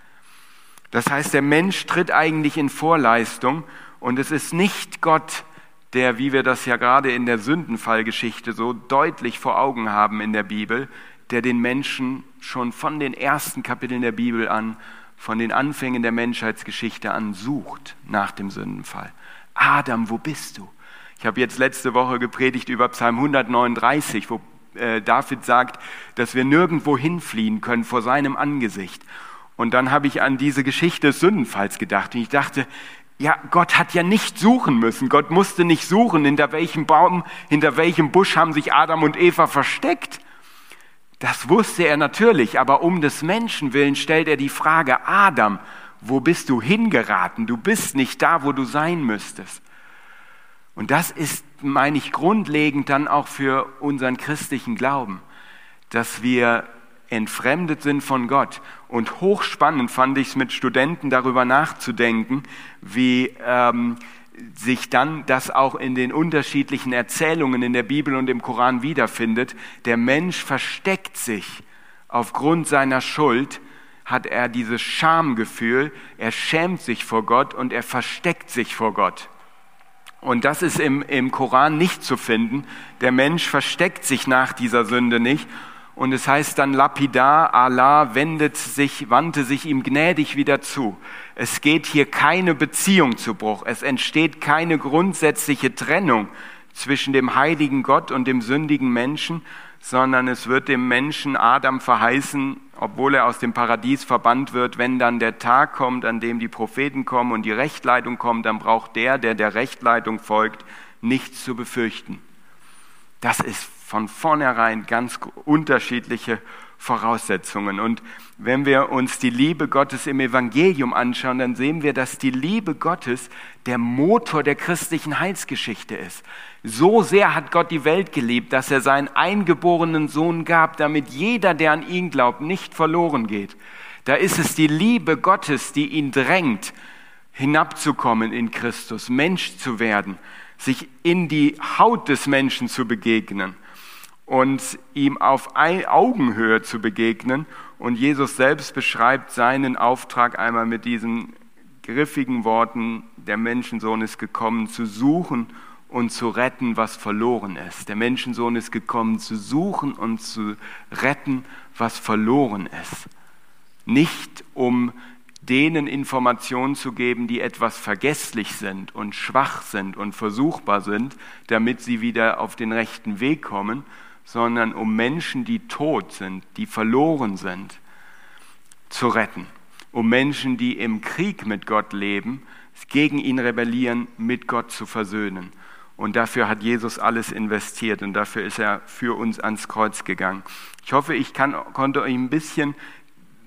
Das heißt, der Mensch tritt eigentlich in Vorleistung und es ist nicht Gott, der, wie wir das ja gerade in der Sündenfallgeschichte so deutlich vor Augen haben in der Bibel, der den Menschen schon von den ersten Kapiteln der Bibel an, von den Anfängen der Menschheitsgeschichte an sucht nach dem Sündenfall. Adam, wo bist du? Ich habe jetzt letzte Woche gepredigt über Psalm 139, wo äh, David sagt, dass wir nirgendwo hinfliehen können vor seinem Angesicht. Und dann habe ich an diese Geschichte des Sündenfalls gedacht. Und ich dachte, ja, Gott hat ja nicht suchen müssen. Gott musste nicht suchen, hinter welchem Baum, hinter welchem Busch haben sich Adam und Eva versteckt. Das wusste er natürlich, aber um des Menschen willen stellt er die Frage, Adam, wo bist du hingeraten? Du bist nicht da, wo du sein müsstest. Und das ist, meine ich, grundlegend dann auch für unseren christlichen Glauben, dass wir entfremdet sind von Gott. Und hochspannend fand ich es mit Studenten darüber nachzudenken, wie ähm, sich dann das auch in den unterschiedlichen Erzählungen in der Bibel und im Koran wiederfindet. Der Mensch versteckt sich aufgrund seiner Schuld, hat er dieses Schamgefühl, er schämt sich vor Gott und er versteckt sich vor Gott. Und das ist im, im Koran nicht zu finden. Der Mensch versteckt sich nach dieser Sünde nicht. Und es heißt dann lapidar, Allah wendet sich, wandte sich ihm gnädig wieder zu. Es geht hier keine Beziehung zu Bruch. Es entsteht keine grundsätzliche Trennung zwischen dem heiligen Gott und dem sündigen Menschen, sondern es wird dem Menschen Adam verheißen, obwohl er aus dem Paradies verbannt wird, wenn dann der Tag kommt, an dem die Propheten kommen und die Rechtleitung kommt, dann braucht der, der der Rechtleitung folgt, nichts zu befürchten. Das ist von vornherein ganz unterschiedliche Voraussetzungen. Und wenn wir uns die Liebe Gottes im Evangelium anschauen, dann sehen wir, dass die Liebe Gottes der Motor der christlichen Heilsgeschichte ist. So sehr hat Gott die Welt geliebt, dass er seinen eingeborenen Sohn gab, damit jeder, der an ihn glaubt, nicht verloren geht. Da ist es die Liebe Gottes, die ihn drängt, hinabzukommen in Christus, Mensch zu werden, sich in die Haut des Menschen zu begegnen und ihm auf Augenhöhe zu begegnen. Und Jesus selbst beschreibt seinen Auftrag einmal mit diesen griffigen Worten, der Menschensohn ist gekommen, zu suchen und zu retten, was verloren ist. Der Menschensohn ist gekommen, zu suchen und zu retten, was verloren ist. Nicht um denen Informationen zu geben, die etwas vergesslich sind und schwach sind und versuchbar sind, damit sie wieder auf den rechten Weg kommen, sondern um Menschen, die tot sind, die verloren sind, zu retten. Um Menschen, die im Krieg mit Gott leben, gegen ihn rebellieren, mit Gott zu versöhnen. Und dafür hat Jesus alles investiert und dafür ist er für uns ans Kreuz gegangen. Ich hoffe, ich kann, konnte euch ein bisschen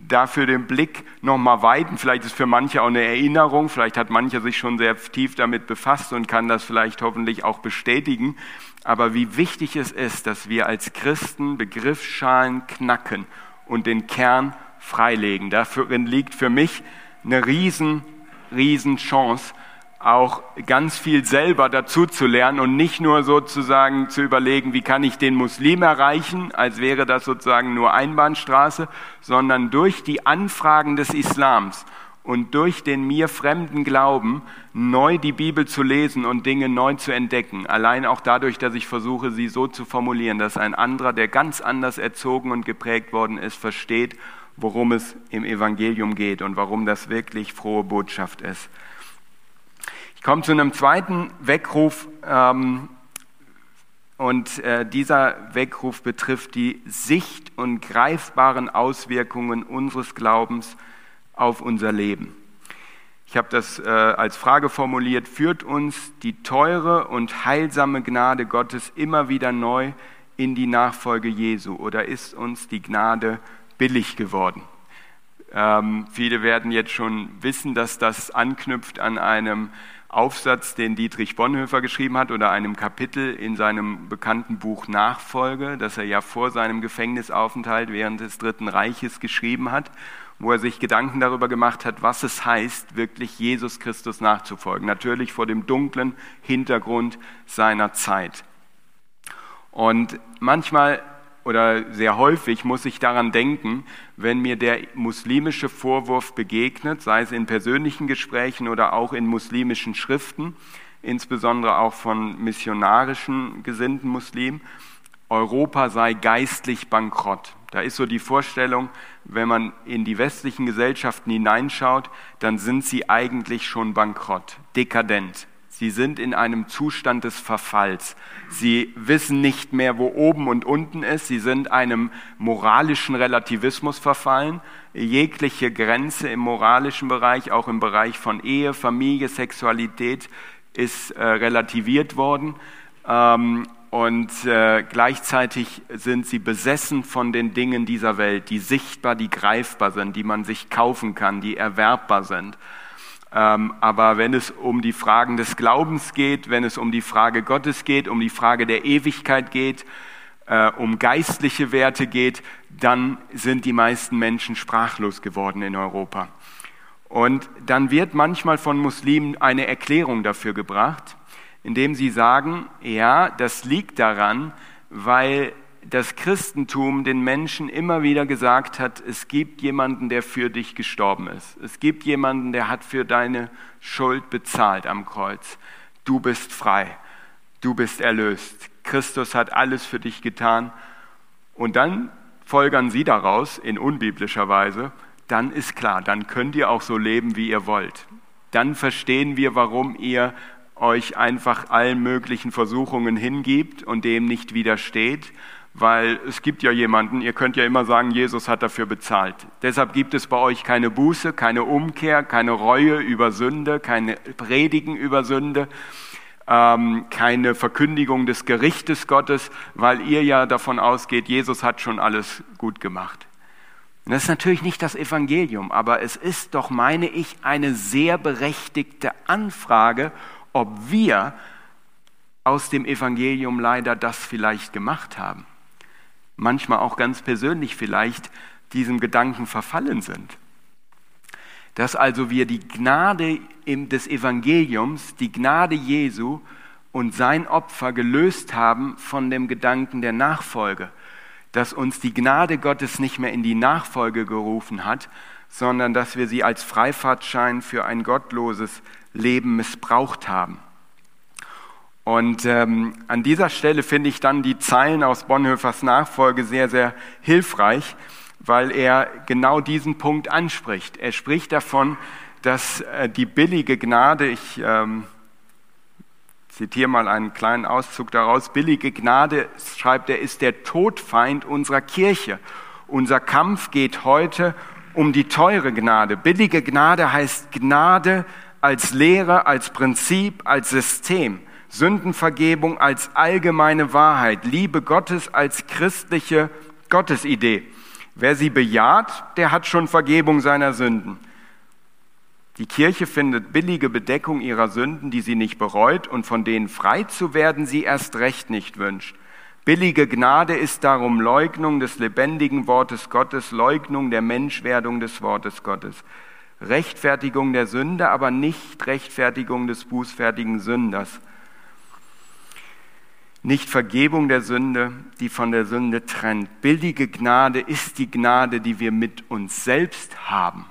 dafür den Blick nochmal weiten. Vielleicht ist für manche auch eine Erinnerung, vielleicht hat mancher sich schon sehr tief damit befasst und kann das vielleicht hoffentlich auch bestätigen. Aber wie wichtig es ist, dass wir als Christen Begriffsschalen knacken und den Kern freilegen. Darin liegt für mich eine riesen, riesen Chance, auch ganz viel selber dazu zu lernen und nicht nur sozusagen zu überlegen, wie kann ich den Muslim erreichen, als wäre das sozusagen nur Einbahnstraße, sondern durch die Anfragen des Islams und durch den mir fremden Glauben neu die Bibel zu lesen und Dinge neu zu entdecken. Allein auch dadurch, dass ich versuche, sie so zu formulieren, dass ein anderer, der ganz anders erzogen und geprägt worden ist, versteht, worum es im Evangelium geht und warum das wirklich frohe Botschaft ist. Ich komme zu einem zweiten Weckruf ähm, und äh, dieser Weckruf betrifft die sicht- und greifbaren Auswirkungen unseres Glaubens auf unser Leben. Ich habe das äh, als Frage formuliert, führt uns die teure und heilsame Gnade Gottes immer wieder neu in die Nachfolge Jesu oder ist uns die Gnade billig geworden? Ähm, viele werden jetzt schon wissen, dass das anknüpft an einem Aufsatz, den Dietrich Bonhoeffer geschrieben hat, oder einem Kapitel in seinem bekannten Buch Nachfolge, das er ja vor seinem Gefängnisaufenthalt während des Dritten Reiches geschrieben hat, wo er sich Gedanken darüber gemacht hat, was es heißt, wirklich Jesus Christus nachzufolgen. Natürlich vor dem dunklen Hintergrund seiner Zeit. Und manchmal oder sehr häufig muss ich daran denken, wenn mir der muslimische Vorwurf begegnet, sei es in persönlichen Gesprächen oder auch in muslimischen Schriften, insbesondere auch von missionarischen gesinnten Muslimen, Europa sei geistlich bankrott. Da ist so die Vorstellung, wenn man in die westlichen Gesellschaften hineinschaut, dann sind sie eigentlich schon bankrott, dekadent. Sie sind in einem Zustand des Verfalls. Sie wissen nicht mehr, wo oben und unten ist. Sie sind einem moralischen Relativismus verfallen. Jegliche Grenze im moralischen Bereich, auch im Bereich von Ehe, Familie, Sexualität, ist äh, relativiert worden. Ähm, und äh, gleichzeitig sind sie besessen von den Dingen dieser Welt, die sichtbar, die greifbar sind, die man sich kaufen kann, die erwerbbar sind. Ähm, aber wenn es um die Fragen des Glaubens geht, wenn es um die Frage Gottes geht, um die Frage der Ewigkeit geht, äh, um geistliche Werte geht, dann sind die meisten Menschen sprachlos geworden in Europa. Und dann wird manchmal von Muslimen eine Erklärung dafür gebracht, indem sie sagen, ja, das liegt daran, weil das Christentum den Menschen immer wieder gesagt hat, es gibt jemanden, der für dich gestorben ist. Es gibt jemanden, der hat für deine Schuld bezahlt am Kreuz. Du bist frei. Du bist erlöst. Christus hat alles für dich getan. Und dann folgern sie daraus in unbiblischer Weise, dann ist klar, dann könnt ihr auch so leben, wie ihr wollt. Dann verstehen wir, warum ihr euch einfach allen möglichen Versuchungen hingibt und dem nicht widersteht weil es gibt ja jemanden, ihr könnt ja immer sagen, Jesus hat dafür bezahlt. Deshalb gibt es bei euch keine Buße, keine Umkehr, keine Reue über Sünde, keine Predigen über Sünde. ähm, keine Verkündigung des Gerichtes Gottes, weil ihr ja davon ausgeht, Jesus hat schon alles gut gemacht. Das ist natürlich nicht das Evangelium, aber es ist doch, meine ich, eine sehr berechtigte Anfrage, ob wir aus dem Evangelium leider das vielleicht gemacht haben. Manchmal auch ganz persönlich vielleicht diesem Gedanken verfallen sind. Dass also wir die Gnade des Evangeliums, die Gnade Jesu und sein Opfer gelöst haben von dem Gedanken der Nachfolge. Dass uns die Gnade Gottes nicht mehr in die Nachfolge gerufen hat, sondern dass wir sie als Freifahrtschein für ein gottloses Leben missbraucht haben. Und ähm, an dieser Stelle finde ich dann die Zeilen aus Bonhoeffers Nachfolge sehr, sehr hilfreich, weil er genau diesen Punkt anspricht. Er spricht davon, dass äh, die billige Gnade, ich ähm, zitiere mal einen kleinen Auszug daraus, billige Gnade, schreibt er, ist der Todfeind unserer Kirche. Unser Kampf geht heute um die teure Gnade. Billige Gnade heißt Gnade als Lehre, als Prinzip, als System. Sündenvergebung als allgemeine Wahrheit. Liebe Gottes als christliche Gottesidee. Wer sie bejaht, der hat schon Vergebung seiner Sünden. Die Kirche findet billige Bedeckung ihrer Sünden, die sie nicht bereut und von denen frei zu werden sie erst recht nicht wünscht. Billige Gnade ist darum Leugnung des lebendigen Wortes Gottes, Leugnung der Menschwerdung des Wortes Gottes. Rechtfertigung der Sünde, aber nicht Rechtfertigung des bußfertigen Sünders. Nicht Vergebung der Sünde, die von der Sünde trennt. Billige Gnade ist die Gnade, die wir mit uns selbst haben.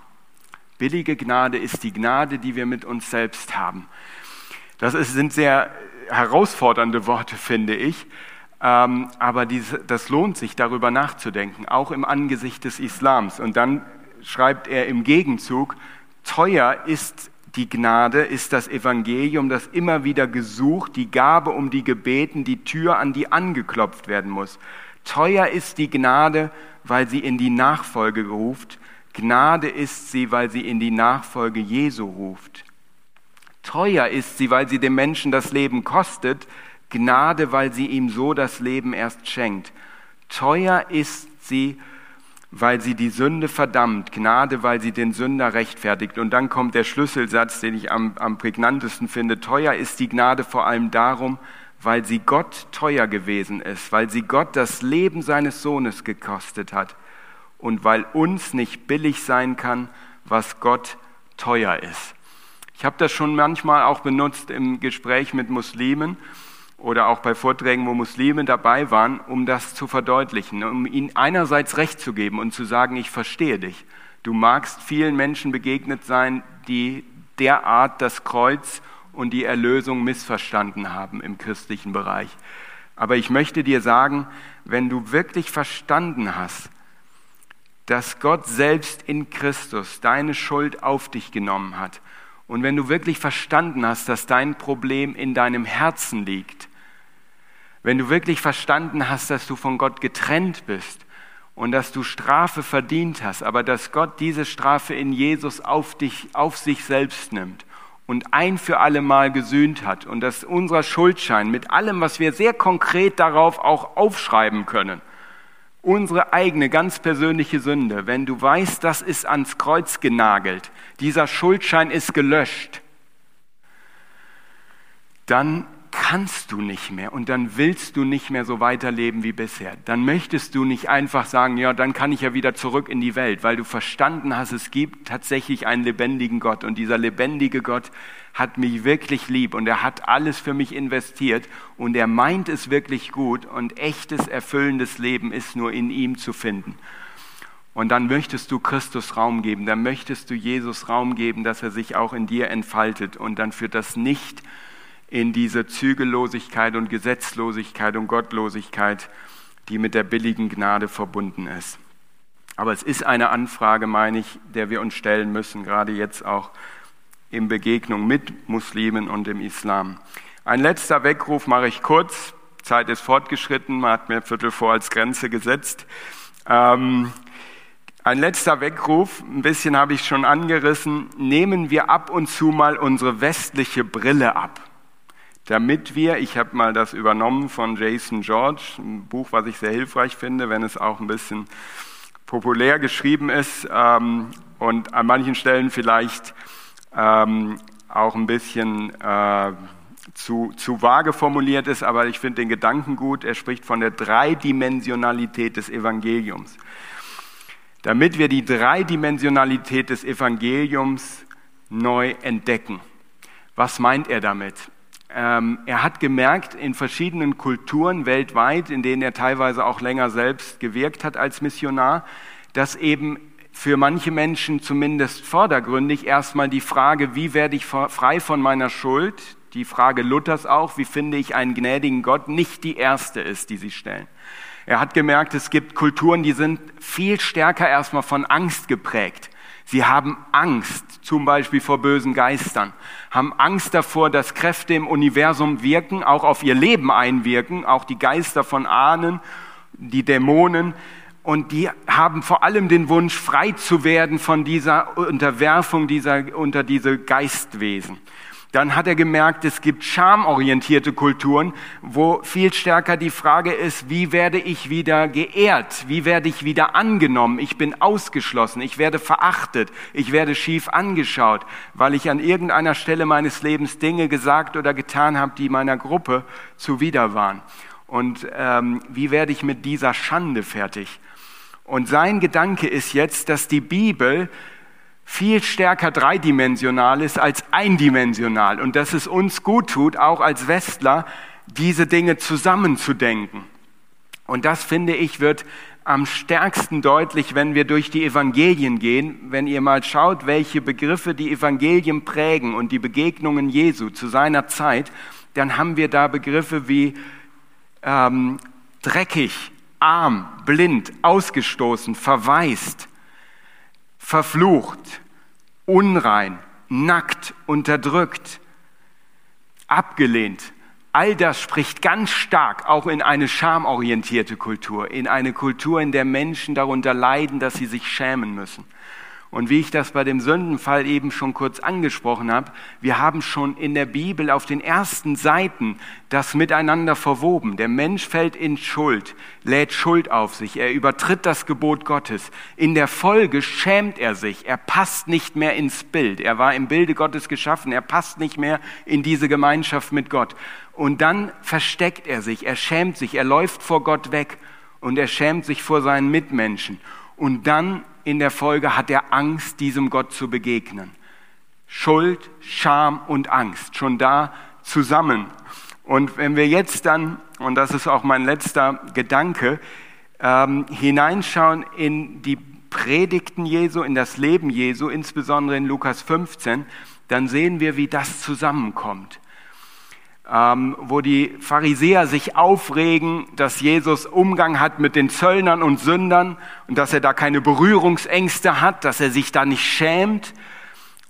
Billige Gnade ist die Gnade, die wir mit uns selbst haben. Das ist, sind sehr herausfordernde Worte, finde ich. Ähm, aber diese, das lohnt sich, darüber nachzudenken, auch im Angesicht des Islams. Und dann schreibt er im Gegenzug, teuer ist die Gnade ist das Evangelium, das immer wieder gesucht, die Gabe, um die gebeten, die Tür, an die angeklopft werden muss. Teuer ist die Gnade, weil sie in die Nachfolge ruft. Gnade ist sie, weil sie in die Nachfolge Jesu ruft. Teuer ist sie, weil sie dem Menschen das Leben kostet. Gnade, weil sie ihm so das Leben erst schenkt. Teuer ist sie, weil sie die Sünde verdammt, Gnade, weil sie den Sünder rechtfertigt. Und dann kommt der Schlüsselsatz, den ich am, am prägnantesten finde. Teuer ist die Gnade vor allem darum, weil sie Gott teuer gewesen ist, weil sie Gott das Leben seines Sohnes gekostet hat und weil uns nicht billig sein kann, was Gott teuer ist. Ich habe das schon manchmal auch benutzt im Gespräch mit Muslimen oder auch bei Vorträgen, wo Muslime dabei waren, um das zu verdeutlichen, um ihnen einerseits Recht zu geben und zu sagen, ich verstehe dich. Du magst vielen Menschen begegnet sein, die derart das Kreuz und die Erlösung missverstanden haben im christlichen Bereich. Aber ich möchte dir sagen, wenn du wirklich verstanden hast, dass Gott selbst in Christus deine Schuld auf dich genommen hat, und wenn du wirklich verstanden hast, dass dein Problem in deinem Herzen liegt, wenn du wirklich verstanden hast, dass du von Gott getrennt bist und dass du Strafe verdient hast, aber dass Gott diese Strafe in Jesus auf dich, auf sich selbst nimmt und ein für alle Mal gesühnt hat und dass unser Schuldschein mit allem, was wir sehr konkret darauf auch aufschreiben können, unsere eigene ganz persönliche Sünde, wenn du weißt, das ist ans Kreuz genagelt, dieser Schuldschein ist gelöscht, dann kannst du nicht mehr und dann willst du nicht mehr so weiterleben wie bisher. Dann möchtest du nicht einfach sagen, ja, dann kann ich ja wieder zurück in die Welt, weil du verstanden hast, es gibt tatsächlich einen lebendigen Gott und dieser lebendige Gott hat mich wirklich lieb und er hat alles für mich investiert und er meint es wirklich gut und echtes, erfüllendes Leben ist nur in ihm zu finden. Und dann möchtest du Christus Raum geben, dann möchtest du Jesus Raum geben, dass er sich auch in dir entfaltet und dann führt das nicht in diese Zügellosigkeit und Gesetzlosigkeit und Gottlosigkeit, die mit der billigen Gnade verbunden ist. Aber es ist eine Anfrage, meine ich, der wir uns stellen müssen, gerade jetzt auch in Begegnung mit Muslimen und dem Islam. Ein letzter Weckruf mache ich kurz. Zeit ist fortgeschritten, man hat mir Viertel vor als Grenze gesetzt. Ähm, ein letzter Weckruf, ein bisschen habe ich schon angerissen, nehmen wir ab und zu mal unsere westliche Brille ab damit wir, ich habe mal das übernommen von Jason George, ein Buch, was ich sehr hilfreich finde, wenn es auch ein bisschen populär geschrieben ist ähm, und an manchen Stellen vielleicht ähm, auch ein bisschen äh, zu, zu vage formuliert ist, aber ich finde den Gedanken gut. Er spricht von der Dreidimensionalität des Evangeliums. Damit wir die Dreidimensionalität des Evangeliums neu entdecken. Was meint er damit? Ähm, er hat gemerkt, in verschiedenen Kulturen weltweit, in denen er teilweise auch länger selbst gewirkt hat als Missionar, dass eben für manche Menschen zumindest vordergründig erstmal die Frage, wie werde ich frei von meiner Schuld, die Frage Luthers auch, wie finde ich einen gnädigen Gott, nicht die erste ist, die sie stellen. Er hat gemerkt, es gibt Kulturen, die sind viel stärker erstmal von Angst geprägt. Sie haben Angst, zum Beispiel vor bösen Geistern, haben Angst davor, dass Kräfte im Universum wirken, auch auf ihr Leben einwirken, auch die Geister von Ahnen, die Dämonen. Und die haben vor allem den Wunsch, frei zu werden von dieser Unterwerfung dieser, unter diese Geistwesen. Dann hat er gemerkt, es gibt schamorientierte Kulturen, wo viel stärker die Frage ist, wie werde ich wieder geehrt? Wie werde ich wieder angenommen? Ich bin ausgeschlossen, ich werde verachtet, ich werde schief angeschaut, weil ich an irgendeiner Stelle meines Lebens Dinge gesagt oder getan habe, die meiner Gruppe zuwider waren. Und ähm, wie werde ich mit dieser Schande fertig? Und sein Gedanke ist jetzt, dass die Bibel viel stärker dreidimensional ist als eindimensional und dass es uns gut tut, auch als Westler, diese Dinge zusammenzudenken. Und das, finde ich, wird am stärksten deutlich, wenn wir durch die Evangelien gehen, wenn ihr mal schaut, welche Begriffe die Evangelien prägen und die Begegnungen Jesu zu seiner Zeit, dann haben wir da Begriffe wie ähm, dreckig, arm, blind, ausgestoßen, verwaist, verflucht, unrein, nackt, unterdrückt, abgelehnt. All das spricht ganz stark auch in eine schamorientierte Kultur, in eine Kultur, in der Menschen darunter leiden, dass sie sich schämen müssen. Und wie ich das bei dem Sündenfall eben schon kurz angesprochen habe, wir haben schon in der Bibel auf den ersten Seiten das miteinander verwoben. Der Mensch fällt in Schuld, lädt Schuld auf sich, er übertritt das Gebot Gottes. In der Folge schämt er sich, er passt nicht mehr ins Bild. Er war im Bilde Gottes geschaffen, er passt nicht mehr in diese Gemeinschaft mit Gott. Und dann versteckt er sich, er schämt sich, er läuft vor Gott weg und er schämt sich vor seinen Mitmenschen. Und dann in der Folge hat er Angst, diesem Gott zu begegnen. Schuld, Scham und Angst, schon da zusammen. Und wenn wir jetzt dann, und das ist auch mein letzter Gedanke, ähm, hineinschauen in die Predigten Jesu, in das Leben Jesu, insbesondere in Lukas 15, dann sehen wir, wie das zusammenkommt ähm, wo die Pharisäer sich aufregen, dass Jesus Umgang hat mit den Zöllnern und Sündern und dass er da keine Berührungsängste hat, dass er sich da nicht schämt.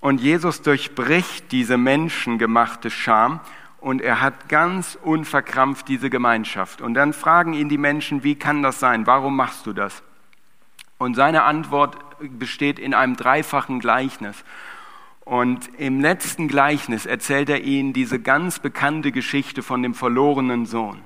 Und Jesus durchbricht diese menschengemachte Scham und er hat ganz unverkrampft diese Gemeinschaft. Und dann fragen ihn die Menschen, wie kann das sein? Warum machst du das? Und seine Antwort besteht in einem dreifachen Gleichnis. Und im letzten Gleichnis erzählt er ihnen diese ganz bekannte Geschichte von dem verlorenen Sohn.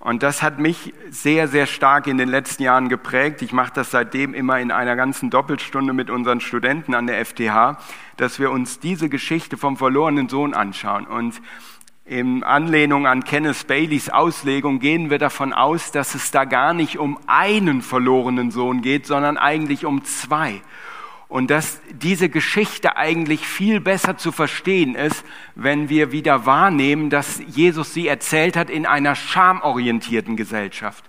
Und das hat mich sehr, sehr stark in den letzten Jahren geprägt. Ich mache das seitdem immer in einer ganzen Doppelstunde mit unseren Studenten an der FTH, dass wir uns diese Geschichte vom verlorenen Sohn anschauen. Und in Anlehnung an Kenneth Baileys Auslegung gehen wir davon aus, dass es da gar nicht um einen verlorenen Sohn geht, sondern eigentlich um zwei und dass diese Geschichte eigentlich viel besser zu verstehen ist, wenn wir wieder wahrnehmen, dass Jesus sie erzählt hat in einer schamorientierten Gesellschaft.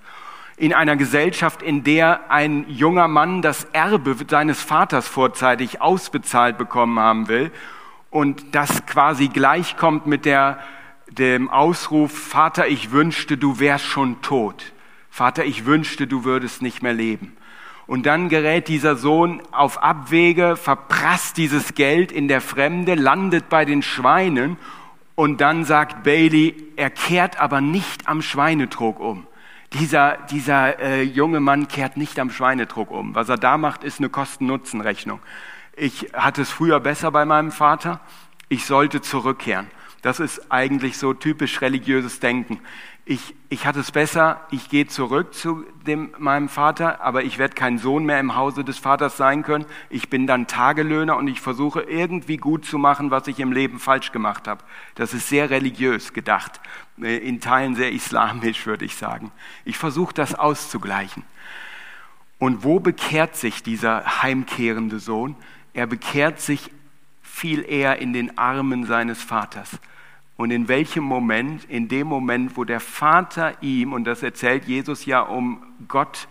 In einer Gesellschaft, in der ein junger Mann das Erbe seines Vaters vorzeitig ausbezahlt bekommen haben will und das quasi gleichkommt mit der, dem Ausruf, Vater, ich wünschte, du wärst schon tot. Vater, ich wünschte, du würdest nicht mehr leben. Und dann gerät dieser Sohn auf Abwege, verprasst dieses Geld in der Fremde, landet bei den Schweinen und dann sagt Bailey, er kehrt aber nicht am Schweinetrog um. Dieser, dieser äh, junge Mann kehrt nicht am Schweinetrog um. Was er da macht, ist eine Kosten-Nutzen-Rechnung. Ich hatte es früher besser bei meinem Vater. Ich sollte zurückkehren. Das ist eigentlich so typisch religiöses Denken. Ich, ich hatte es besser, ich gehe zurück zu dem, meinem Vater, aber ich werde kein Sohn mehr im Hause des Vaters sein können. Ich bin dann Tagelöhner und ich versuche irgendwie gut zu machen, was ich im Leben falsch gemacht habe. Das ist sehr religiös gedacht, äh, in Teilen sehr islamisch, würde ich sagen. Ich versuche das auszugleichen. Und wo bekehrt sich dieser heimkehrende Sohn? Er bekehrt sich viel eher in den Armen seines Vaters. Und in welchem Moment? In dem Moment, wo der Vater ihm, und das erzählt Jesus ja, um Gott,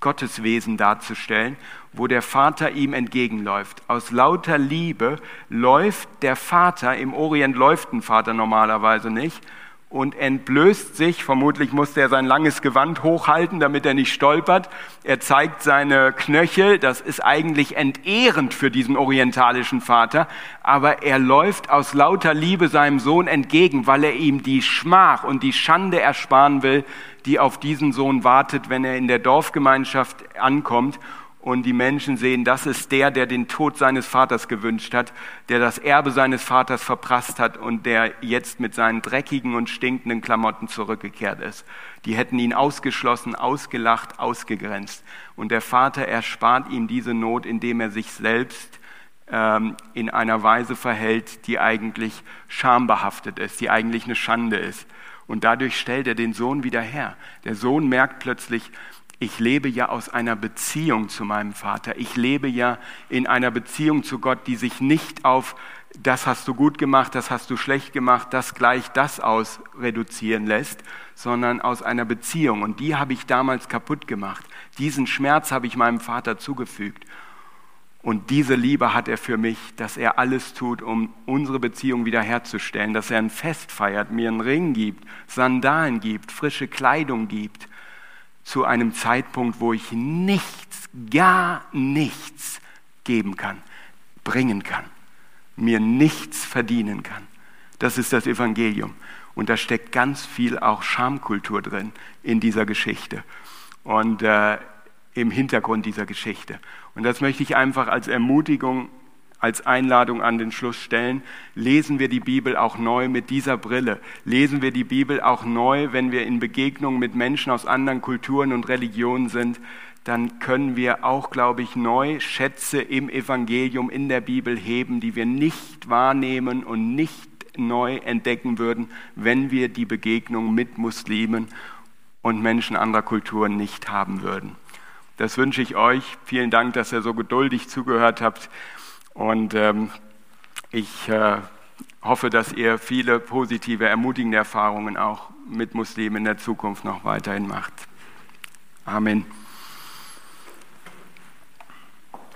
Gottes Wesen darzustellen, wo der Vater ihm entgegenläuft. Aus lauter Liebe läuft der Vater, im Orient läuft ein Vater normalerweise nicht, und entblößt sich, vermutlich musste er sein langes Gewand hochhalten, damit er nicht stolpert. Er zeigt seine Knöchel, das ist eigentlich entehrend für diesen orientalischen Vater, aber er läuft aus lauter Liebe seinem Sohn entgegen, weil er ihm die Schmach und die Schande ersparen will, die auf diesen Sohn wartet, wenn er in der Dorfgemeinschaft ankommt und die Menschen sehen, das ist der, der den Tod seines Vaters gewünscht hat, der das Erbe seines Vaters verprasst hat und der jetzt mit seinen dreckigen und stinkenden Klamotten zurückgekehrt ist. Die hätten ihn ausgeschlossen, ausgelacht, ausgegrenzt. Und der Vater erspart ihm diese Not, indem er sich selbst ähm, in einer Weise verhält, die eigentlich schambehaftet ist, die eigentlich eine Schande ist. Und dadurch stellt er den Sohn wieder her. Der Sohn merkt plötzlich, ich lebe ja aus einer Beziehung zu meinem Vater. Ich lebe ja in einer Beziehung zu Gott, die sich nicht auf das hast du gut gemacht, das hast du schlecht gemacht, das gleich das aus reduzieren lässt, sondern aus einer Beziehung. Und die habe ich damals kaputt gemacht. Diesen Schmerz habe ich meinem Vater zugefügt. Und diese Liebe hat er für mich, dass er alles tut, um unsere Beziehung wiederherzustellen, dass er ein Fest feiert, mir einen Ring gibt, Sandalen gibt, frische Kleidung gibt zu einem Zeitpunkt, wo ich nichts, gar nichts geben kann, bringen kann, mir nichts verdienen kann. Das ist das Evangelium. Und da steckt ganz viel auch Schamkultur drin in dieser Geschichte und äh, im Hintergrund dieser Geschichte. Und das möchte ich einfach als Ermutigung als Einladung an den Schluss stellen, lesen wir die Bibel auch neu mit dieser Brille. Lesen wir die Bibel auch neu, wenn wir in Begegnungen mit Menschen aus anderen Kulturen und Religionen sind, dann können wir auch, glaube ich, neu Schätze im Evangelium, in der Bibel heben, die wir nicht wahrnehmen und nicht neu entdecken würden, wenn wir die Begegnung mit Muslimen und Menschen anderer Kulturen nicht haben würden. Das wünsche ich euch. Vielen Dank, dass ihr so geduldig zugehört habt. Und ähm, ich äh, hoffe, dass ihr viele positive, ermutigende Erfahrungen auch mit Muslimen in der Zukunft noch weiterhin macht. Amen.